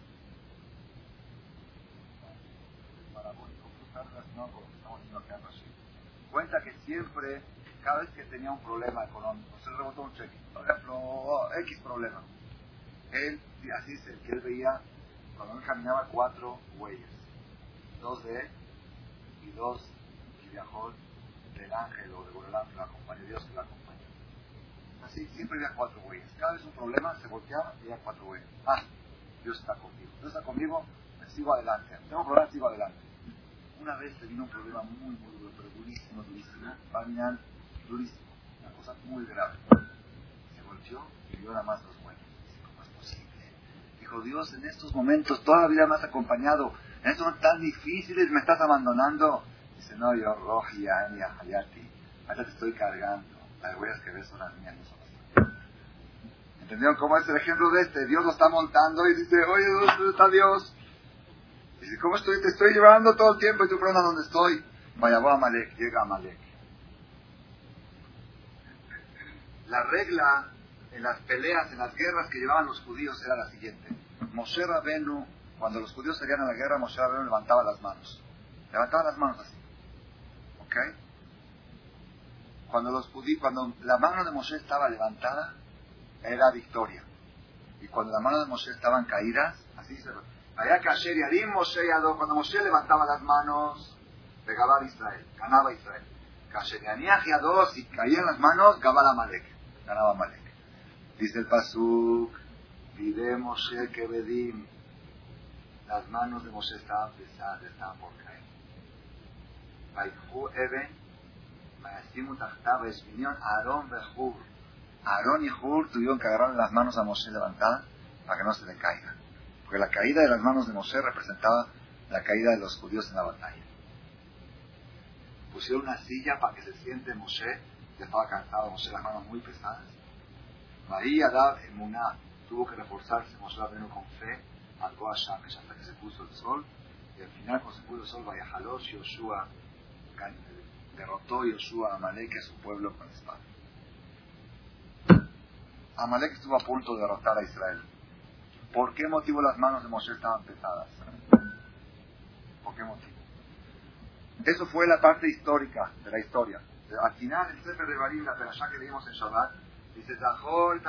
Cuenta que siempre, cada vez que tenía un problema económico, se rebotó un cheque. Por ejemplo, X problema. Él, así dice, que él veía, cuando él caminaba, cuatro huellas. Dos de él y dos que viajó del ángel o de Borelán que la acompañó, Dios que la acompañó. Así, siempre había cuatro huellas. Cada vez un problema, se volteaba y había cuatro huellas. Ah, Dios está conmigo. Dios está conmigo, me sigo adelante. Tengo un problema, sigo adelante. Una vez se vino un problema muy, muy duro, pero durísimo, durísimo. Bamian, durísimo. Una cosa muy grave. Se volteó y vio nada más dos huellas. ¿Cómo es posible? Dios, en estos momentos toda la vida me has acompañado. En estos momentos tan difíciles me estás abandonando. Dice, no, yo, Roji, Ania, Hayati. Ahora te estoy cargando las huellas que ves son las mías, ¿Entendieron cómo es el ejemplo de este? Dios lo está montando y dice, oye, ¿dónde está Dios? Dice, ¿cómo estoy? Te estoy llevando todo el tiempo y tú preguntas dónde estoy. Vaya, voy a Amalek, llega a Amalek. La regla en las peleas, en las guerras que llevaban los judíos era la siguiente. Moshe Rabenu, cuando los judíos salían a la guerra, Moshe Rabenu levantaba las manos. Levantaba las manos así. ¿Ok? Cuando, los cuando la mano de Moshe estaba levantada, era victoria. Y cuando la mano de Moshe estaban caídas, así se Allá Kasher Yadim Moshe cuando Moshe levantaba las manos, pegaba a Israel, ganaba a Israel. Kasher Yaniach Yadó, si caían las manos, ganaba Malek, ganaba Malek. Dice el Pasuk, Vide Moshe Kebedim, las manos de Moshe estaban pesadas, estaban por caer. Eben, Aarón Aarón y Hur tuvieron que agarrar las manos a Moshe levantadas para que no se le caiga. Porque la caída de las manos de Moshe representaba la caída de los judíos en la batalla. Pusieron una silla para que se siente Moshe, ya estaba cansado, Moshe las manos muy pesadas. María Dab Emuná tuvo que reforzarse, Moshe vino con fe, algo allá hasta que se puso el sol. Y al final, cuando se puso el sol, vaya Halosh Yoshua derrotó Yoshua a Amalek a su pueblo con espada. Amalek estuvo a punto de derrotar a Israel. ¿Por qué motivo las manos de Moshe estaban pesadas? ¿Por qué motivo? Eso fue la parte histórica de la historia. Al final, el Sefer de Barim, la perashá que leímos en Shabbat, dice, Zahor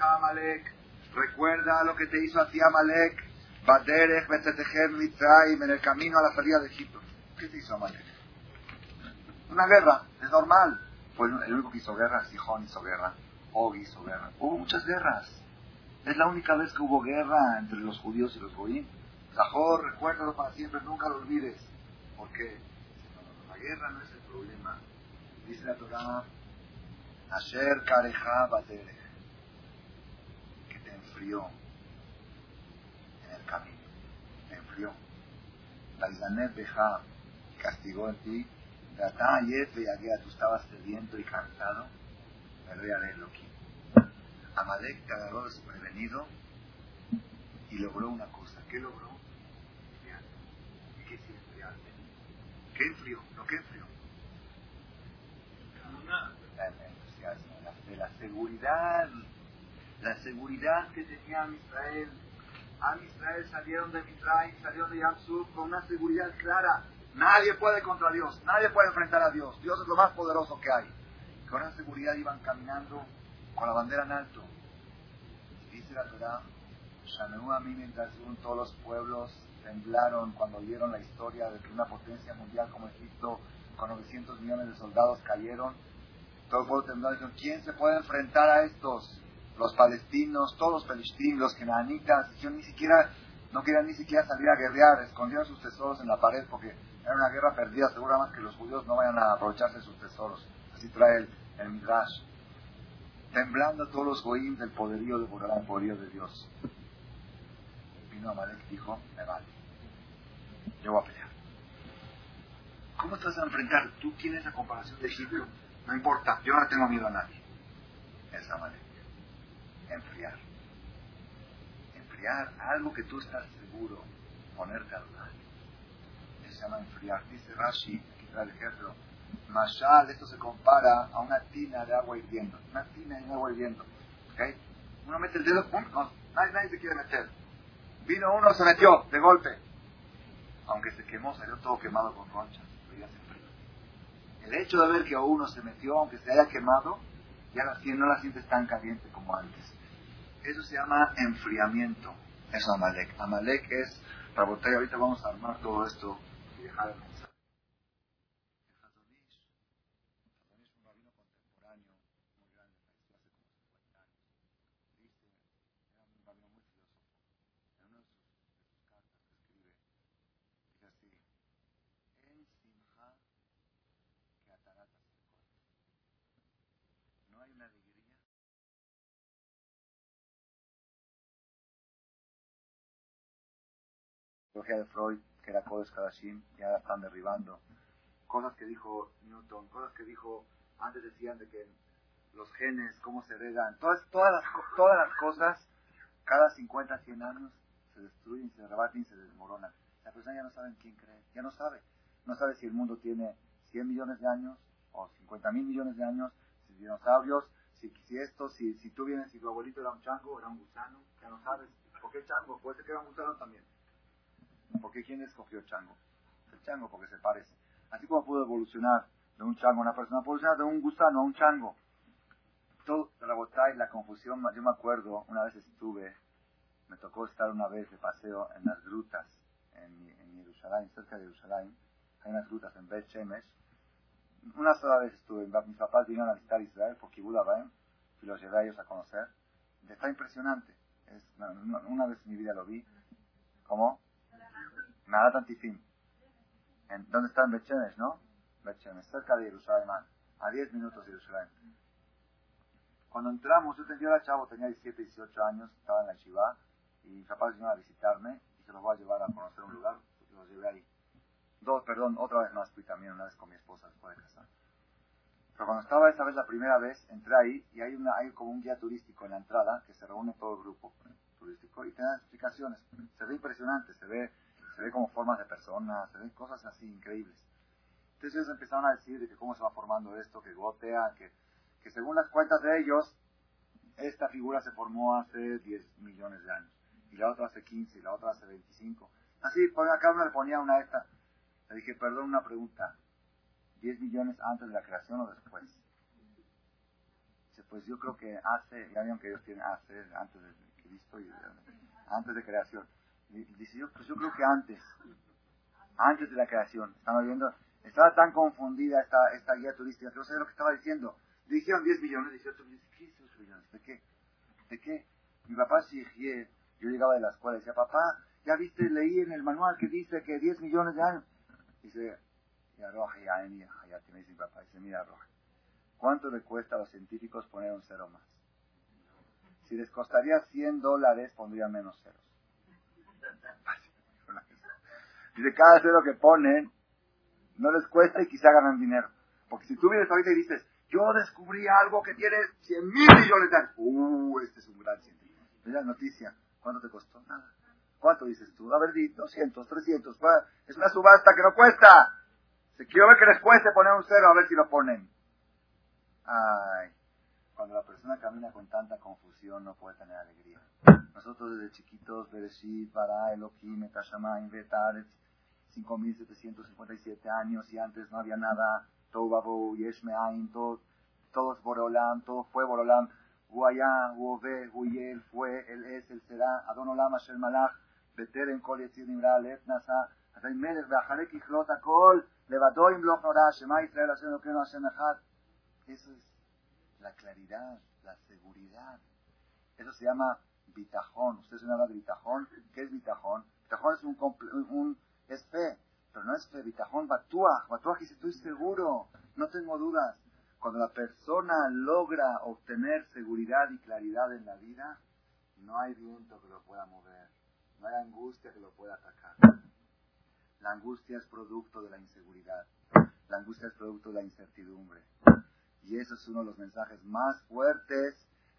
Amalek, recuerda lo que te hizo a ti Amalek, Baderech Betetechem Mitzrayim, en el camino a la salida de Egipto. ¿Qué te hizo Amalek? Una guerra, es normal. Fue el único que hizo guerra, Sijón hizo guerra, Og hizo guerra. Hubo muchas guerras. Es la única vez que hubo guerra entre los judíos y los goyim. Zahor, recuérdalo para siempre, nunca lo olvides. ¿Por qué? la guerra no es el problema. Dice la Torah, Asher Kareja te enfrió en el camino. Te enfrió. La Isanet Beja castigó en ti tú estabas sediento y cansado, el Loki. Amalek te agarró desprevenido y logró una cosa. ¿Qué logró? ¿Y qué es enfriarte? ¿Qué enfrió? ¿No qué enfrió? de la seguridad, la seguridad que tenía Israel. A Israel salieron de Mitraim, salieron de Yamsuf con una seguridad clara. Nadie puede contra Dios, nadie puede enfrentar a Dios. Dios es lo más poderoso que hay. Con esa seguridad iban caminando con la bandera en alto. Dice la Torah, todos los pueblos temblaron cuando oyeron la historia de que una potencia mundial como Egipto, con 900 millones de soldados, cayeron. Todo el pueblo tembló y dijeron, ¿quién se puede enfrentar a estos? Los palestinos, todos los palestinos, los kenanitas, yo ni siquiera, no querían ni siquiera salir a guerrear, escondieron sus tesoros en la pared porque era una guerra perdida, seguramente que los judíos no vayan a aprovecharse de sus tesoros. Así trae el, el Midrash. Temblando todos los goyim del poderío de Borolán, el poderío de Dios. Vino Amalek dijo, me vale. Yo voy a pelear. ¿Cómo estás a enfrentar? Tú tienes la comparación de Egipto. No importa, yo no tengo miedo a nadie. Es Amalek. Enfriar. Enfriar algo que tú estás seguro. Ponerte al lado. Se llama enfriar. Dice Rashi, aquí trae el ejemplo Mashal, esto se compara a una tina de agua hirviendo. Una tina de agua hirviendo. ¿Okay? Uno mete el dedo, ¡pum! No, nadie, se quiere meter. Vino uno, se metió, de golpe. Aunque se quemó, salió todo quemado con frío. El hecho de ver que uno se metió, aunque se haya quemado, ya la, no la sientes tan caliente como antes. Eso se llama enfriamiento. Eso es Amalek. Amalek es, para botar, ahorita vamos a armar todo esto y dejar de Freud, que era Kodesh Kadashim, ya están derribando. Cosas que dijo Newton, cosas que dijo, antes decían de que los genes, cómo se heredan, todas, todas, las, todas las cosas, cada 50, 100 años se destruyen, se rebaten y se desmoronan. La persona ya no sabe en quién cree, ya no sabe. No sabe si el mundo tiene 100 millones de años o 50 mil millones de años, si dinosaurios, si, si esto, si, si tú vienes, si tu abuelito era un chango, era un gusano, ya no sabes. ¿Por qué chango? Puede ser que era un gusano también. Porque ¿quién escogió chango? El chango porque se parece. Así como pudo evolucionar de un chango a una persona, evolucionar de un gusano a un chango. Todo, y la confusión, yo me acuerdo, una vez estuve, me tocó estar una vez de paseo en las grutas en, en Jerusalén, cerca de Jerusalén, hay unas grutas en Bet Shemesh. Una sola vez estuve, mis papás vinieron a visitar Israel por Kibbutz y los llevé a ellos a conocer. Está impresionante. Es, una, vez en mi vida lo vi. ¿Cómo? Nada Antifim. ¿En, ¿Dónde está en Bechemes, no? Bechemes, cerca de Jerusalén, a 10 minutos de Jerusalén. Cuando entramos, yo tenía chavo, tenía 17, 18 años, estaba en la Shiva, y mis papás vinieron a visitarme, y se los voy a llevar a conocer un lugar, los llevé ahí. Dos, perdón, otra vez más fui también, una vez con mi esposa después de casar. Pero cuando estaba esa vez la primera vez, entré ahí, y hay, una, hay como un guía turístico en la entrada, que se reúne todo el grupo turístico, y te da explicaciones. Se ve impresionante, se ve se ve como formas de personas, se ven cosas así increíbles. Entonces ellos empezaron a decir de que cómo se va formando esto, que gotea, que, que según las cuentas de ellos, esta figura se formó hace 10 millones de años, y la otra hace 15, y la otra hace 25. Así, cada uno le ponía una esta. Le dije, perdón, una pregunta. ¿10 millones antes de la creación o después? Dice, pues yo creo que hace, ya vieron que ellos tienen hace, antes de Cristo y antes de creación. Dice, yo, pues yo creo que antes, antes de la creación, estaba viendo, estaba tan confundida esta, esta guía turística que no sabía lo que estaba diciendo. Dijeron 10 millones, 18 millones, ¿qué es 18 millones? ¿De qué? ¿De qué? Mi papá sí, yo llegaba de la escuela y decía, papá, ya viste, leí en el manual que dice que 10 millones de años. Dice, ya roja, ya, ya, que me dice mi papá, dice, mira roja, ¿cuánto le cuesta a los científicos poner un cero más? Si les costaría 100 dólares, pondría menos ceros. Dice, cada cero que ponen, no les cuesta y quizá ganan dinero. Porque si tú vienes ahorita y dices, yo descubrí algo que tiene 100 mil millones de años. Uh, este es un gran científico. Mira la noticia. ¿Cuánto te costó? Nada. ¿Cuánto dices tú? A ver, di 200, 300. Es una subasta que no cuesta. Se quiero ver que les cueste poner un cero a ver si lo ponen. Ay, cuando la persona camina con tanta confusión no puede tener alegría. Nosotros desde chiquitos, Bereshit, Bara, Elohim, Etashamayim, Betaretz, 5.757 años y antes no había nada, Tobabu, Yeshmeain, todo, todo es Borolam, todo fue Borolam. Guayá, Uove, Guyel, fue, él es, él será, Adon Olam Asher Malach, Beteren Kol Yetzir Nimra, Let Nasa, Atay Melech, Beachalek Ichlot Akol, Levadoim Loch Nora, Shema Israel Hashem Elokeinu Hashem Echad. Eso es la claridad, la seguridad. Eso se llama bitajón. Ustedes se de bitajón. ¿Qué es bitajón? Bitajón es un, un es fe, pero no es fe. Bitajón, batuaj. Batuaj dice, estoy seguro, no tengo dudas. Cuando la persona logra obtener seguridad y claridad en la vida, no hay viento que lo pueda mover, no hay angustia que lo pueda atacar. La angustia es producto de la inseguridad, la angustia es producto de la incertidumbre. Y eso es uno de los mensajes más fuertes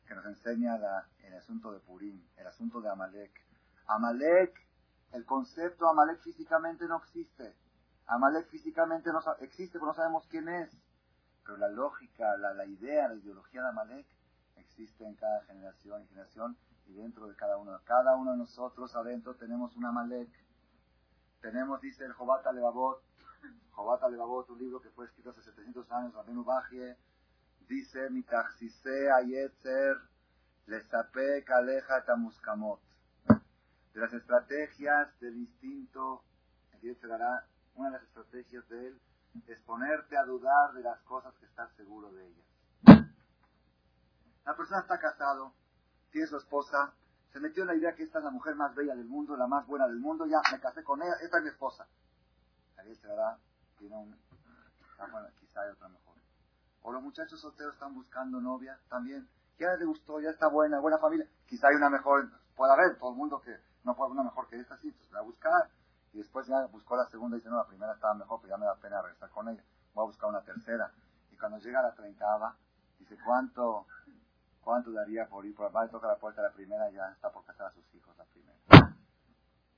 que nos enseña el asunto de Purim, el asunto de Amalek. Amalek, el concepto Amalek físicamente no existe. Amalek físicamente no existe, pero no sabemos quién es. Pero la lógica, la, idea, la ideología de Amalek existe en cada generación y generación y dentro de cada uno. Cada uno de nosotros adentro tenemos un Amalek. Tenemos, dice el Jobat Levavot, Jobat Levavot, un libro que fue escrito hace 700 años, Rabenu Bajie, dice, Mitachsise Ayetzer, Lesape Kaleja Tamuskamot. De las estrategias del instinto, una de las estrategias de él es ponerte a dudar de las cosas que estás seguro de ellas. La persona está casado, tiene su esposa, se metió en la idea que esta es la mujer más bella del mundo, la más buena del mundo, ya me casé con ella, esta es mi esposa. Ahí se tiene un, bueno, quizá hay otra mejor. O los muchachos solteros están buscando novia también, ya le gustó, ya está buena, buena familia, quizá hay una mejor, puede haber todo el mundo que no haber una mejor que esta, sí, pues la a buscar y después ya buscó la segunda y dice, no, la primera estaba mejor, pero ya me da pena regresar con ella, voy a buscar una tercera. Y cuando llega a la treintaava, dice, ¿cuánto, cuánto daría por ir? Por va toca la puerta la primera, ya está por casar a sus hijos la primera.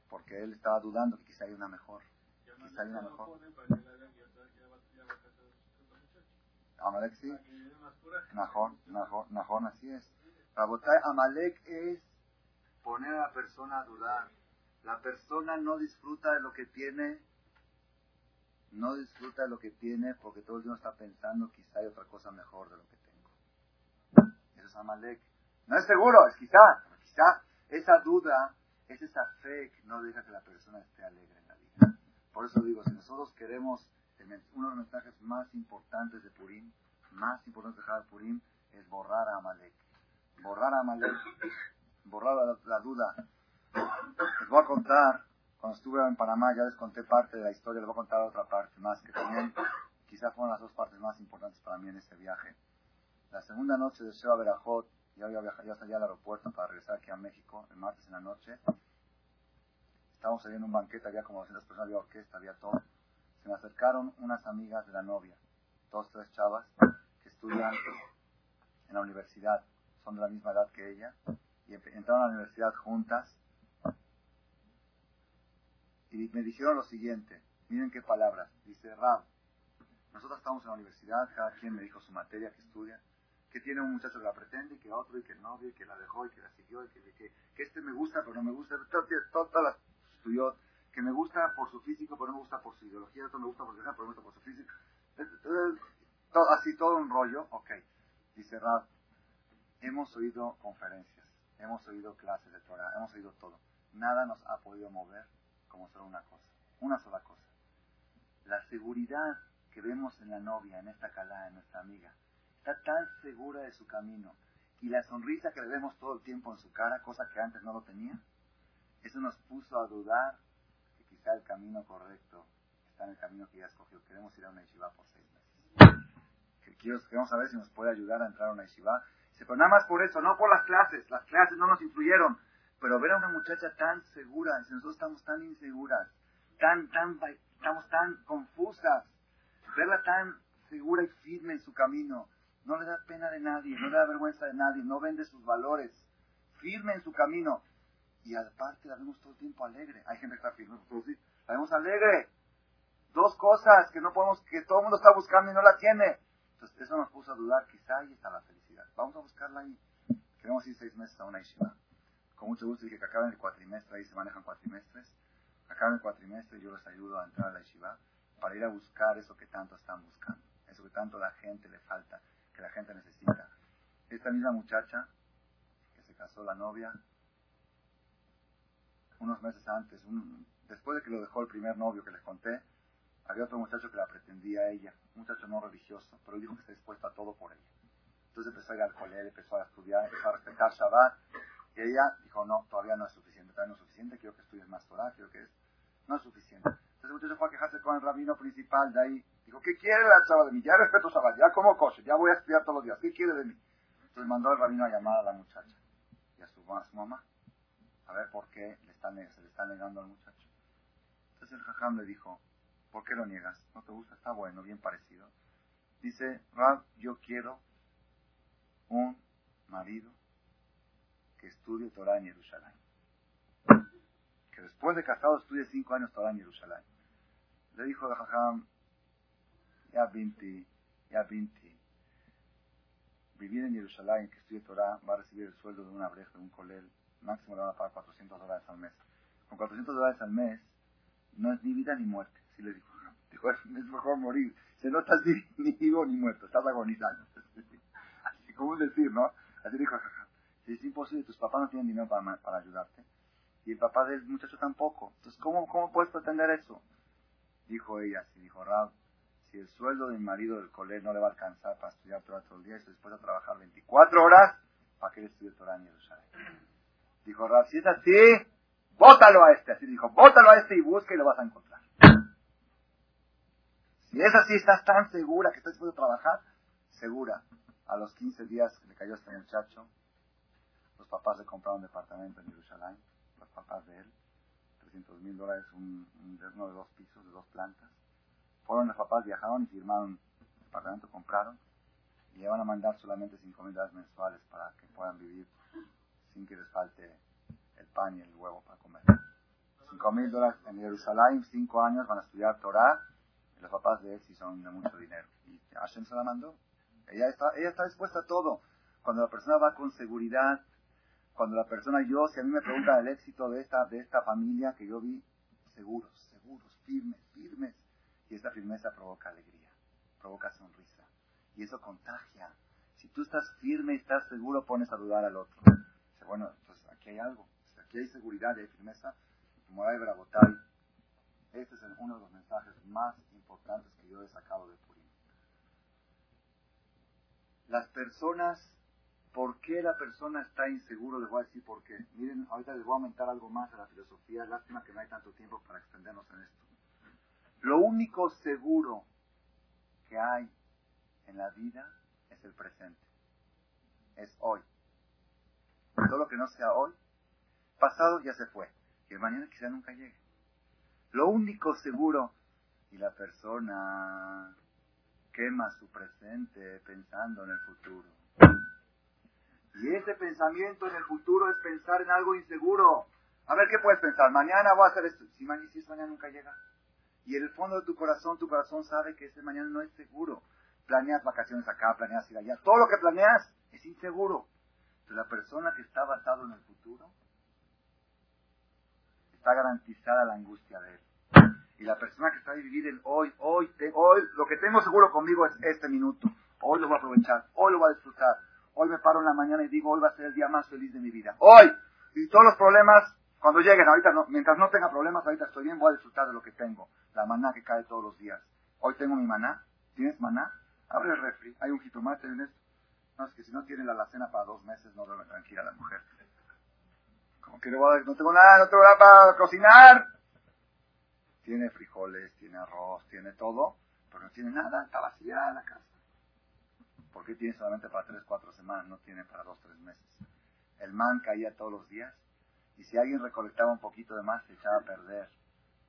Porque él estaba dudando que quizá hay una mejor. Quizá hay una mejor. Amalek sí. Najón, Najón, así es. Amalek es poner a la persona a dudar la persona no disfruta de lo que tiene, no disfruta de lo que tiene porque todo el día está pensando quizá hay otra cosa mejor de lo que tengo. Eso es Amalek. No es seguro, es quizá, quizá esa duda es esa fe que no deja que la persona esté alegre en la vida. Por eso digo, si nosotros queremos, uno de los mensajes más importantes de Purim, más importantes de Purim, es borrar a Amalek. Borrar a Amalek, borrar la duda, les voy a contar, cuando estuve en Panamá ya les conté parte de la historia, les voy a contar otra parte más, que también quizás fueron las dos partes más importantes para mí en este viaje. La segunda noche de Sheba Berajot, ya había viajado, ya salía al aeropuerto para regresar aquí a México, el martes en la noche. Estábamos saliendo en un banquete, había como 200 personas, había orquesta, había todo. Se me acercaron unas amigas de la novia, dos, tres chavas, que estudian en la universidad, son de la misma edad que ella, y entraron a la universidad juntas. Y me dijeron lo siguiente, miren qué palabras, dice Rab, nosotros estamos en la universidad, cada quien me dijo su materia que estudia, que tiene un muchacho que la pretende, y que otro, y que el novio, y que la dejó, y que la siguió, y que, que, este me gusta, pero no me gusta, todas las estudió, que me gusta por su físico, pero no me gusta por su ideología, otro me gusta por su pero no me gusta por su físico, así todo un rollo, ok, dice Rab, hemos oído conferencias, hemos oído clases de Torah, hemos oído todo, nada nos ha podido mover como solo una cosa, una sola cosa. La seguridad que vemos en la novia, en esta calada, en nuestra amiga, está tan segura de su camino y la sonrisa que le vemos todo el tiempo en su cara, cosa que antes no lo tenía, eso nos puso a dudar que quizá el camino correcto está en el camino que ya escogió. Queremos ir a una yeshiva por seis meses. Que queremos saber si nos puede ayudar a entrar a una yeshiva. Dice, pero nada más por eso, no por las clases. Las clases no nos influyeron. Pero ver a una muchacha tan segura, si nosotros estamos tan inseguras, tan, tan, estamos tan confusas, verla tan segura y firme en su camino, no le da pena de nadie, no le da vergüenza de nadie, no vende sus valores, firme en su camino. Y aparte la vemos todo el tiempo alegre. Hay gente que está firme, la vemos alegre. Dos cosas que no podemos, que todo el mundo está buscando y no la tiene. Entonces eso nos puso a dudar, quizá ahí está la felicidad. Vamos a buscarla ahí. Queremos ir seis meses a una yeshiva con mucho gusto dije que acaben el cuatrimestre, ahí se manejan cuatrimestres, acaben el cuatrimestre yo les ayudo a entrar a la yeshiva para ir a buscar eso que tanto están buscando, eso que tanto la gente le falta, que la gente necesita. esta misma muchacha, que se casó la novia, unos meses antes, después de que lo dejó el primer novio que les conté, había otro muchacho que la pretendía a ella, un muchacho no religioso, pero dijo que está dispuesto a todo por ella. Entonces empezó a ir al colegio, empezó a estudiar, empezó a respetar Shabbat, y ella dijo, no, todavía no es suficiente, todavía no es suficiente, quiero que estudies más Torah, quiero que es, no es suficiente. Entonces el muchacho fue a quejarse con el rabino principal de ahí, dijo, ¿qué quiere la Shabbat de mí? Ya respeto Shabbat, ya como coche, ya voy a estudiar todos los días, ¿qué quiere de mí? Entonces mandó al rabino a llamar a la muchacha y a su, a su mamá, a ver por qué le están, se le está negando al muchacho. Entonces el jajam le dijo, ¿Por qué lo niegas? ¿No te gusta? Está bueno, bien parecido. Dice, Rab, yo quiero un marido que estudie Torah en Jerusalén. Que después de casado estudie cinco años Torah en Jerusalén. Le dijo a Jajam, ya Binti, ya Binti, vivir en Jerusalén, que estudie Torah, va a recibir el sueldo de una breja, de un colel, máximo le van a pagar 400 dólares al mes. Con 400 dólares al mes, no es ni vida ni muerte. Sí le dijo, dijo, es mejor morir. Se no estás ni, vivo ni muerto, estás agonizando. Así como decir, ¿no? Así dijo, es imposible, tus papás no tienen dinero para, para ayudarte. Y el papá del muchacho tampoco. Entonces, ¿cómo, cómo puedes pretender eso? Dijo ella, así dijo Rab, si el sueldo del marido del colegio no le va a alcanzar para estudiar todo el día y después de trabajar 24 horas, ¿para qué le estudie Torah en Jerusalén? Dijo Rab, si es así, bótalo a este. Así dijo, bótalo a este y busca y lo vas a encontrar. Si es así, estás tan segura que estás dispuesto a trabajar, segura. A los 15 días le cayó este muchacho, los papás le compraron un departamento en Jerusalén, los papás de él, 300 mil dólares, un, uno de dos pisos, de dos plantas. Fueron los papás, viajaron y firmaron el departamento, compraron, y le van a mandar solamente 5 mil dólares mensuales para que puedan vivir sin que les falte el pan y el huevo para comer. 5 mil dólares en Jerusalén, 5 años van a estudiar Torah, los papás de él sí son de mucho dinero. Y Hashem se la mandó. Ella está, ella está dispuesta a todo. Cuando la persona va con seguridad, cuando la persona, yo, si a mí me pregunta el éxito de esta, de esta familia que yo vi, seguros, seguros, firmes, firmes. Y esta firmeza provoca alegría, provoca sonrisa. Y eso contagia. Si tú estás firme y estás seguro, pones a dudar al otro. Dice, bueno, pues aquí hay algo. Aquí hay seguridad y hay firmeza. Moray Brabotay. Este es uno de los mensajes más importantes que yo he sacado de. Las personas, ¿por qué la persona está inseguro? Les voy a decir por qué. Miren, ahorita les voy a aumentar algo más a la filosofía. Lástima que no hay tanto tiempo para extendernos en esto. Lo único seguro que hay en la vida es el presente. Es hoy. Todo lo que no sea hoy, pasado ya se fue. Y el mañana quizá nunca llegue. Lo único seguro y la persona quema su presente pensando en el futuro. Y ese pensamiento en el futuro es pensar en algo inseguro. A ver, ¿qué puedes pensar? Mañana voy a hacer esto. Si mañana, si es mañana nunca llega. Y en el fondo de tu corazón, tu corazón sabe que ese mañana no es seguro. Planeas vacaciones acá, planeas ir allá. Todo lo que planeas es inseguro. Pero la persona que está basado en el futuro está garantizada la angustia de él. Y la persona que está a vivir el hoy, hoy, hoy, lo que tengo seguro conmigo es este minuto. Hoy lo voy a aprovechar, hoy lo voy a disfrutar. Hoy me paro en la mañana y digo, hoy va a ser el día más feliz de mi vida. Hoy. Y todos los problemas, cuando lleguen, ahorita no, mientras no tenga problemas, ahorita estoy bien, voy a disfrutar de lo que tengo. La maná que cae todos los días. Hoy tengo mi maná. ¿Tienes maná? Abre el refri. Hay un jitomate en esto. No, es que si no tiene la alacena para dos meses, no duerme tranquila la mujer. Como que no tengo nada, no tengo nada para cocinar. Tiene frijoles, tiene arroz, tiene todo, pero no tiene nada, está vacía la casa. ¿Por qué tiene solamente para tres, cuatro semanas? No tiene para dos, tres meses. El man caía todos los días y si alguien recolectaba un poquito de más se echaba a perder.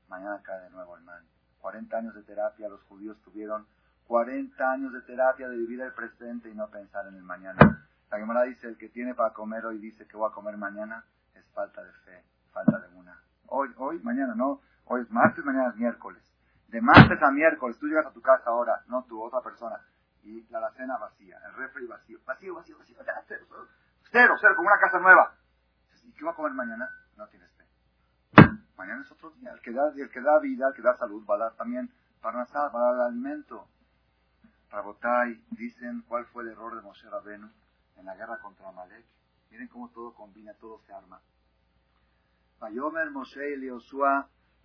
Mañana cae de nuevo el man. 40 años de terapia, los judíos tuvieron 40 años de terapia de vivir el presente y no pensar en el mañana. La Gemara dice, el que tiene para comer hoy dice que voy a comer mañana, es falta de fe, falta de una. Hoy, hoy, mañana no. Hoy es martes, mañana es miércoles. De martes a miércoles, tú llegas a tu casa ahora, no tú, otra persona, y la alacena vacía, el refri vacío, vacío, vacío, vacío, cero, cero, cero, como una casa nueva. ¿Y qué va a comer mañana? No tienes fe. Mañana es otro día. El que da, vida, el que da salud, va a dar también para va a dar alimento. Rabotai, dicen cuál fue el error de Moshe Rabenu. en la guerra contra Amalek. Miren cómo todo combina, todo se arma. Vayomer Moshe y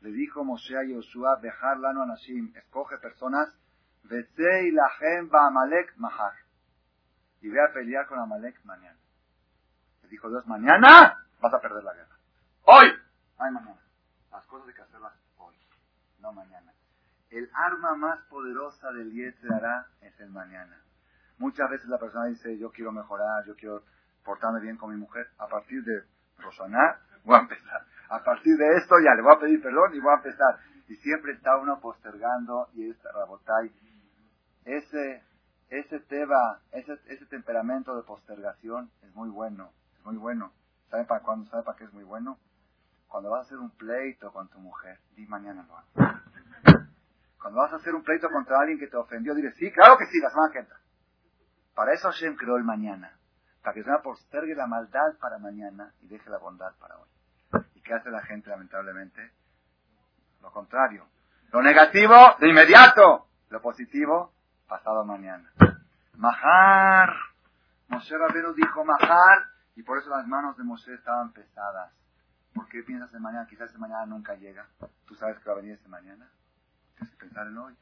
le dijo Moshe a Yoshua, dejar lano anashim, escoge personas, y la Amalek mahar. Y ve a pelear con Amalek mañana. Le dijo Dios, mañana vas a perder la guerra. Hoy. Ay, mañana. Las cosas hay que hacerlas hoy, no mañana. El arma más poderosa del Yetzirah es el mañana. Muchas veces la persona dice, yo quiero mejorar, yo quiero portarme bien con mi mujer. A partir de Rosaná, voy a empezar. A partir de esto ya le voy a pedir perdón y voy a empezar. Y siempre está uno postergando y esta Rabotay, ese, ese ese, ese temperamento de postergación es muy bueno, es muy bueno. ¿Sabe para cuándo? ¿Sabe para qué es muy bueno? Cuando vas a hacer un pleito con tu mujer, di mañana lo hago. Cuando vas a hacer un pleito contra alguien que te ofendió, dile, sí, claro que sí, la semana que entra. Para eso Hashem creó el mañana. Para que se postergue la maldad para mañana y deje la bondad para hoy. ¿Y qué hace la gente, lamentablemente? Lo contrario. Lo negativo, de inmediato. Lo positivo, pasado mañana. Majar. Moshe Rabero dijo Majar. Y por eso las manos de Moshe estaban pesadas. ¿Por qué piensas en mañana? Quizás ese mañana nunca llega. ¿Tú sabes que va a venir ese mañana? Tienes que pensar en hoy.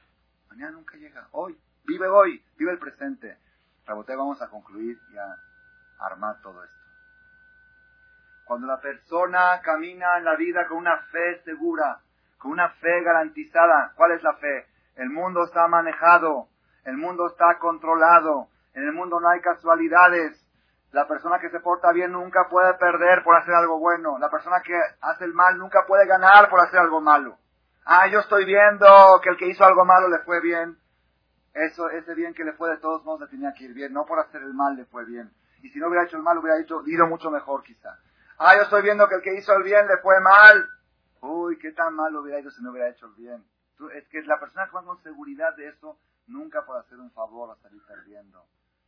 Mañana nunca llega. Hoy. Vive hoy. Vive el presente. Raboté, vamos a concluir y a armar todo esto. Cuando la persona camina en la vida con una fe segura, con una fe garantizada, ¿cuál es la fe? El mundo está manejado, el mundo está controlado, en el mundo no hay casualidades. La persona que se porta bien nunca puede perder por hacer algo bueno. La persona que hace el mal nunca puede ganar por hacer algo malo. Ah, yo estoy viendo que el que hizo algo malo le fue bien. Eso, ese bien que le fue de todos modos le tenía que ir bien. No por hacer el mal le fue bien. Y si no hubiera hecho el mal, hubiera hecho, ido mucho mejor quizá. Ah, yo estoy viendo que el que hizo el bien le fue mal. Uy, qué tan mal hubiera ido si no hubiera hecho el bien. es que la persona que va con seguridad de eso, nunca por hacer un favor va a salir perdiendo.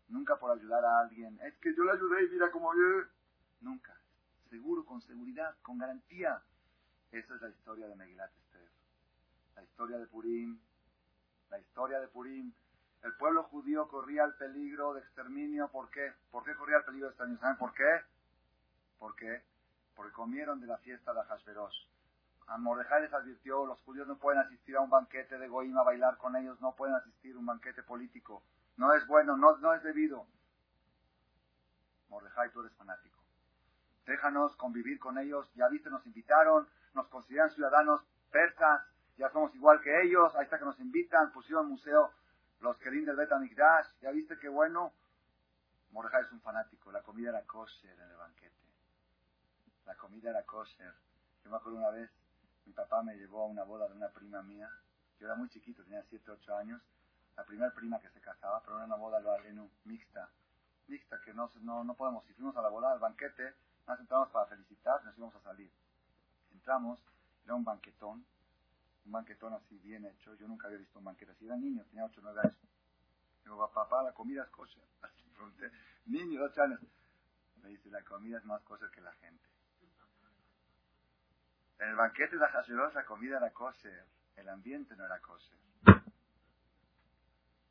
Nunca por ayudar a alguien. Es que yo le ayudé y mira cómo yo. Nunca. Seguro, con seguridad, con garantía. Esa es la historia de Megilat Esther. La historia de Purim. La historia de Purim. El pueblo judío corría el peligro de exterminio. ¿Por qué? ¿Por qué corría el peligro de exterminio? ¿Saben por qué? ¿Por qué? Porque comieron de la fiesta de Hashverosh. A Mordejai les advirtió, los judíos no pueden asistir a un banquete de Goim a bailar con ellos, no pueden asistir a un banquete político. No es bueno, no, no es debido. Mordejai, tú eres fanático. Déjanos convivir con ellos. Ya viste, nos invitaron, nos consideran ciudadanos persas, ya somos igual que ellos. Ahí está que nos invitan, pusieron museo los Kerim del Bet Ya viste qué bueno. Mordejai es un fanático. La comida era kosher en el banquete. La comida era kosher. Yo me acuerdo una vez, mi papá me llevó a una boda de una prima mía. Yo era muy chiquito, tenía 7, 8 años. La primera prima que se casaba, pero era una boda lo mixta. Mixta, que no, no, no podemos. Si fuimos a la boda, al banquete, nos entramos para felicitar, nos íbamos a salir. Entramos, era un banquetón, un banquetón así bien hecho. Yo nunca había visto un banquete así. Era niño, tenía 8 o 9 años. Digo, papá, la comida es kosher. Así pregunté, niño, 8 años. Me dice, la comida es más kosher que la gente. En el banquete de Hashirosh la comida era kosher. El ambiente no era kosher.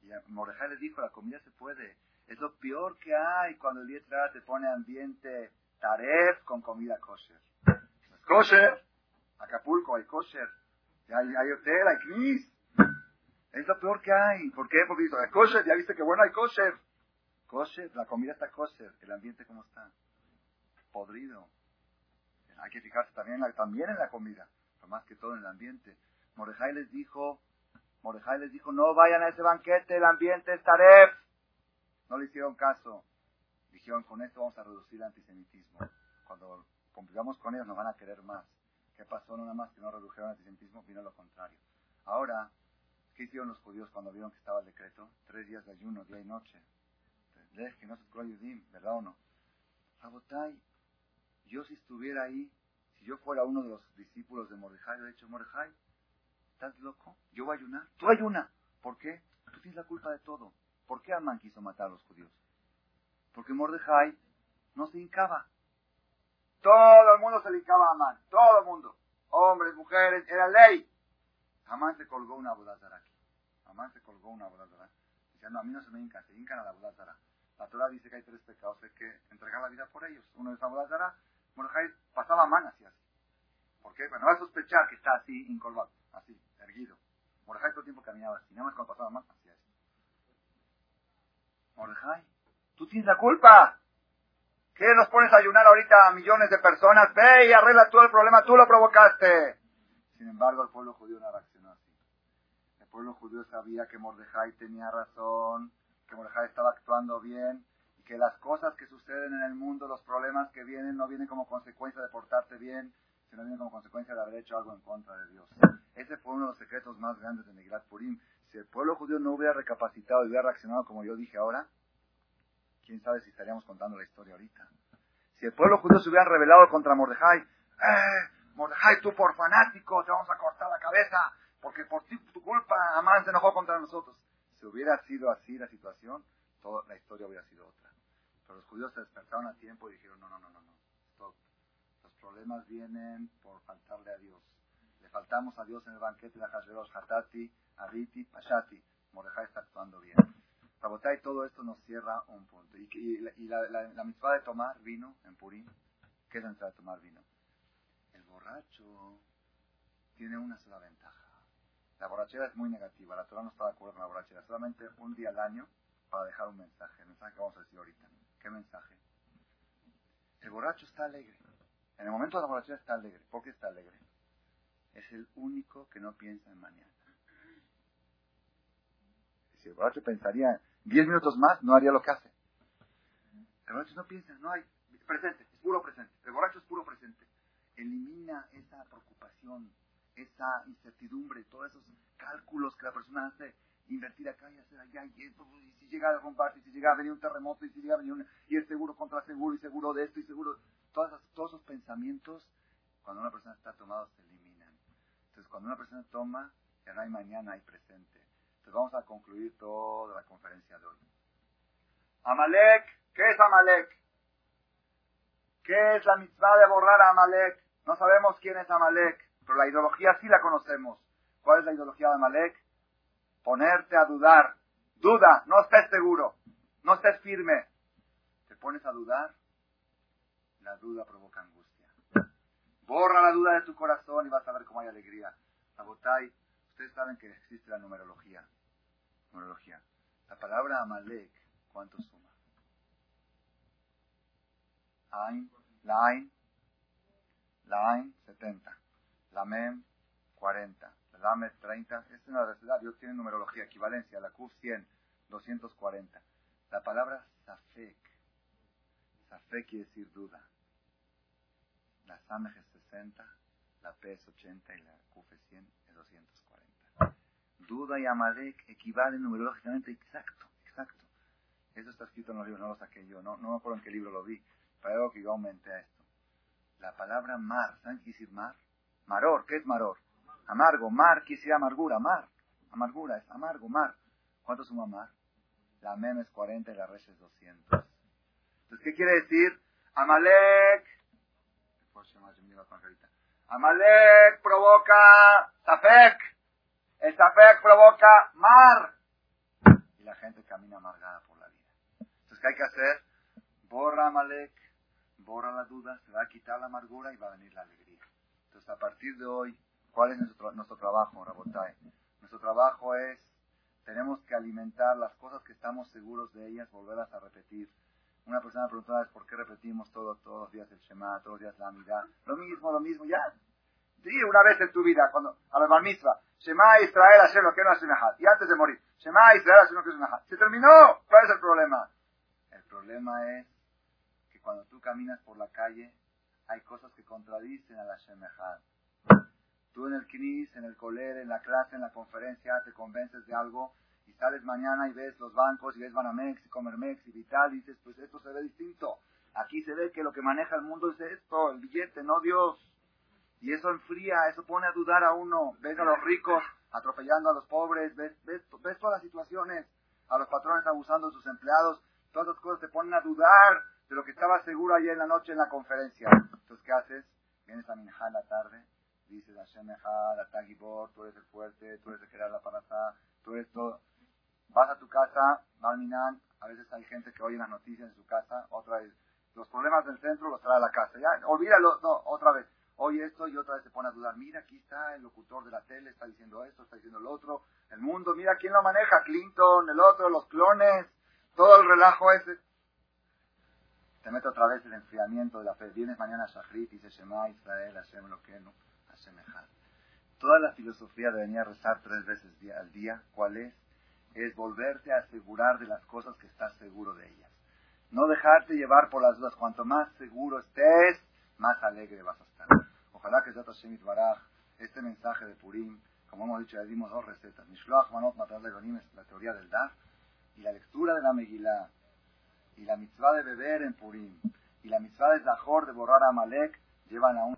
Y Mordejai le dijo, la comida se puede. Es lo peor que hay cuando el día te pone ambiente taref con comida kosher. Es kosher. Acapulco hay kosher. Hay, hay hotel, hay knis. Es lo peor que hay. ¿Por qué? Porque dice, kosher, ya viste que bueno hay kosher. Kosher, la comida está kosher. El ambiente cómo está. Podrido. Hay que fijarse también en la, también en la comida. Pero más que todo en el ambiente. Morejai les dijo, Morejai les dijo, no vayan a ese banquete, el ambiente es taref. No le hicieron caso. Dijeron, con esto vamos a reducir el antisemitismo. Cuando convivamos con ellos nos van a querer más. ¿Qué pasó? No nada más que no redujeron el antisemitismo, vino lo contrario. Ahora, ¿qué hicieron los judíos cuando vieron que estaba el decreto? Tres días de ayuno, día y noche. que no se ¿verdad o no? Rabotay, yo si estuviera ahí, si yo fuera uno de los discípulos de Mordejai, le he dicho, Mordejai, ¿estás loco? Yo voy a ayunar. Tú ayuna. ¿Por qué? Tú tienes la culpa de todo. ¿Por qué Amán quiso matar a los judíos? Porque Mordejai no se hincaba. Todo el mundo se dedicaba a Amán, todo el mundo. Hombres, mujeres, era ley. Amán se colgó una bodazara aquí. Amán se colgó una bodazara. Dice, no, a mí no se me hincan, se hincan a la bodazara. La Torah dice que hay tres pecados, hay que entregar la vida por ellos. Uno es Abodazara. Mordejai pasaba manas y así. ¿Por qué? Bueno, va a sospechar que está así, encorvado, así, erguido. Mordejai todo el tiempo caminaba así, nada más cuando pasaba manas hacía así. Mordejai, tú tienes la culpa. ¿Qué nos pones a ayunar ahorita a millones de personas? Ve y arregla todo el problema, tú lo provocaste. Sin embargo, el pueblo judío no reaccionó así. El pueblo judío sabía que Mordejai tenía razón, que Mordejai estaba actuando bien que las cosas que suceden en el mundo, los problemas que vienen, no vienen como consecuencia de portarte bien, sino vienen como consecuencia de haber hecho algo en contra de Dios. Ese fue uno de los secretos más grandes de Negilat Purim. Si el pueblo judío no hubiera recapacitado y hubiera reaccionado como yo dije ahora, quién sabe si estaríamos contando la historia ahorita. Si el pueblo judío se hubiera rebelado contra Mordejai, ¡eh! Mordejai, tú por fanático, te vamos a cortar la cabeza, porque por ti, tu culpa, Amán se enojó contra nosotros. Si hubiera sido así la situación, toda la historia hubiera sido otra. Judíos se despertaron a tiempo y dijeron, no, no, no, no, no, stop. Los problemas vienen por faltarle a Dios. Le faltamos a Dios en el banquete de Hashverosh, Hatati, Ariti, Pashati. Mordejai está actuando bien. Rabotay, todo esto nos cierra un punto. Y, y, la, la, la, mitzvah de tomar vino en Purim, ¿qué es la mitzvah de tomar vino? El borracho tiene una sola ventaja. La borrachera es muy negativa, la Torah no está de acuerdo con la borrachera. Solamente un día al año para dejar un mensaje, el mensaje que vamos a decir ahorita. ¿Qué mensaje? El borracho está alegre. En el momento de la borrachera está alegre. ¿Por qué está alegre? Es el único que no piensa en mañana. Si el borracho pensaría diez minutos más, no haría lo que hace. El borracho no piensa, no hay. Presente, es puro presente. El borracho es puro presente. Elimina esa preocupación, esa incertidumbre, todos esos cálculos que la persona hace, invertir acá y hacer allá, y, esto, y si llega a romperse, y si llega a venir un terremoto, y si llega a venir un, y el seguro contra seguro, y seguro de esto, y seguro, todas esas, todos esos pensamientos, cuando una persona está tomada, se eliminan. Entonces, cuando una persona toma, ya no hay mañana, hay presente. Entonces, vamos a concluir toda la conferencia de hoy. Amalek, ¿qué es Amalek? ¿Qué es la mitzvah de borrar a Amalek? No sabemos quién es Amalek, pero la ideología sí la conocemos. ¿Cuál es la ideología de Amalek? Ponerte a dudar. Duda, no estés seguro, no estés firme. Te pones a dudar, la duda provoca angustia. Borra la duda de tu corazón y vas a ver cómo hay alegría. Abotay, ustedes saben que existe la numerología. Numerología. La palabra Amalek, ¿cuánto suma? Ain, la Ain, la Ain, 70. La Mem, 40. La Lamed, 30. Esta es una realidad. Dios tiene numerología, equivalencia. La Kuf, 100. 240. La palabra Safek. Safek quiere decir duda. La Samej es 60. La P es 80 y la es 100 es 240. Duda y Amalek equivalen numerológicamente exacto, exacto. Eso está escrito en los libros, no lo saqué yo, no, no me acuerdo en qué libro lo vi, pero algo que yo aumenté a esto. La palabra mar, ¿saben qué decir mar? Maror, ¿qué es maror? Amargo, mar quiere decir amargura, mar. Amargura es amargo, mar. ¿Cuánto suma mar? La mem es 40 y la resh es 200. Entonces, ¿qué quiere decir? Amalek. Amalek provoca Safek. El Safek provoca mar. Y la gente camina amargada por la vida. Entonces, ¿qué hay que hacer? Borra Amalek, borra la duda, se va a quitar la amargura y va a venir la alegría. Entonces, a partir de hoy, ¿cuál es nuestro, trabajo, Rabotai? Nuestro trabajo es, tenemos que alimentar las cosas que estamos seguros de ellas, volverlas a repetir. Una persona me preguntó por qué repetimos todo, todos los días el Shema, todos los días la Amidad. Lo mismo, lo mismo, ya. Sí, una vez en tu vida, cuando, a la bar Shema Israel Hashem lo que no Y antes de morir, Shema Israel Hashem lo que no Se terminó. ¿Cuál es el problema? El problema es que cuando tú caminas por la calle, hay cosas que contradicen a la Shemejad. Tú en el Knis, en el Coler, en la clase, en la conferencia, te convences de algo y sales mañana y ves los bancos y ves Banamex y Comermex y Vital y dices, pues esto se ve distinto. Aquí se ve que lo que maneja el mundo es esto, el billete, no Dios. Y eso enfría, eso pone a dudar a uno. Ves a los ricos atropellando a los pobres, ves, ves, ves todas las situaciones, a los patrones abusando de sus empleados, todas esas cosas te ponen a dudar de lo que estaba seguro ayer en la noche en la conferencia. Entonces, ¿qué haces? Vienes a Minjá en la tarde, dices a Shemejad, a Tagibor, tú eres el fuerte, tú eres el que da la parata, tú eres todo. Vas a tu casa, Malminan, A veces hay gente que oye las noticias en su casa, otra vez, los problemas del centro los trae a la casa. Ya, olvídalo, no, otra vez. Oye esto y otra vez se pone a dudar. Mira, aquí está el locutor de la tele, está diciendo esto, está diciendo lo otro. El mundo, mira quién lo maneja, Clinton, el otro, los clones, todo el relajo ese. Te mete otra vez el enfriamiento de la fe. Vienes mañana a Shachrit y dice Shema Israel, Hashem no Hashem. Toda la filosofía de venir a rezar tres veces al día, ¿cuál es? Es volverte a asegurar de las cosas que estás seguro de ellas. No dejarte llevar por las dudas. Cuanto más seguro estés, más alegre vas a estar. Ojalá que Zata Shemit Baraj, este mensaje de Purim, como hemos dicho, ya dimos dos recetas. Mishloach Manot Matar es la teoría del Dar, y la lectura de la Megillah, y la mitzvah de beber en Purim, y la mitzvah de Zahor de borrar a Amalek, llevan a un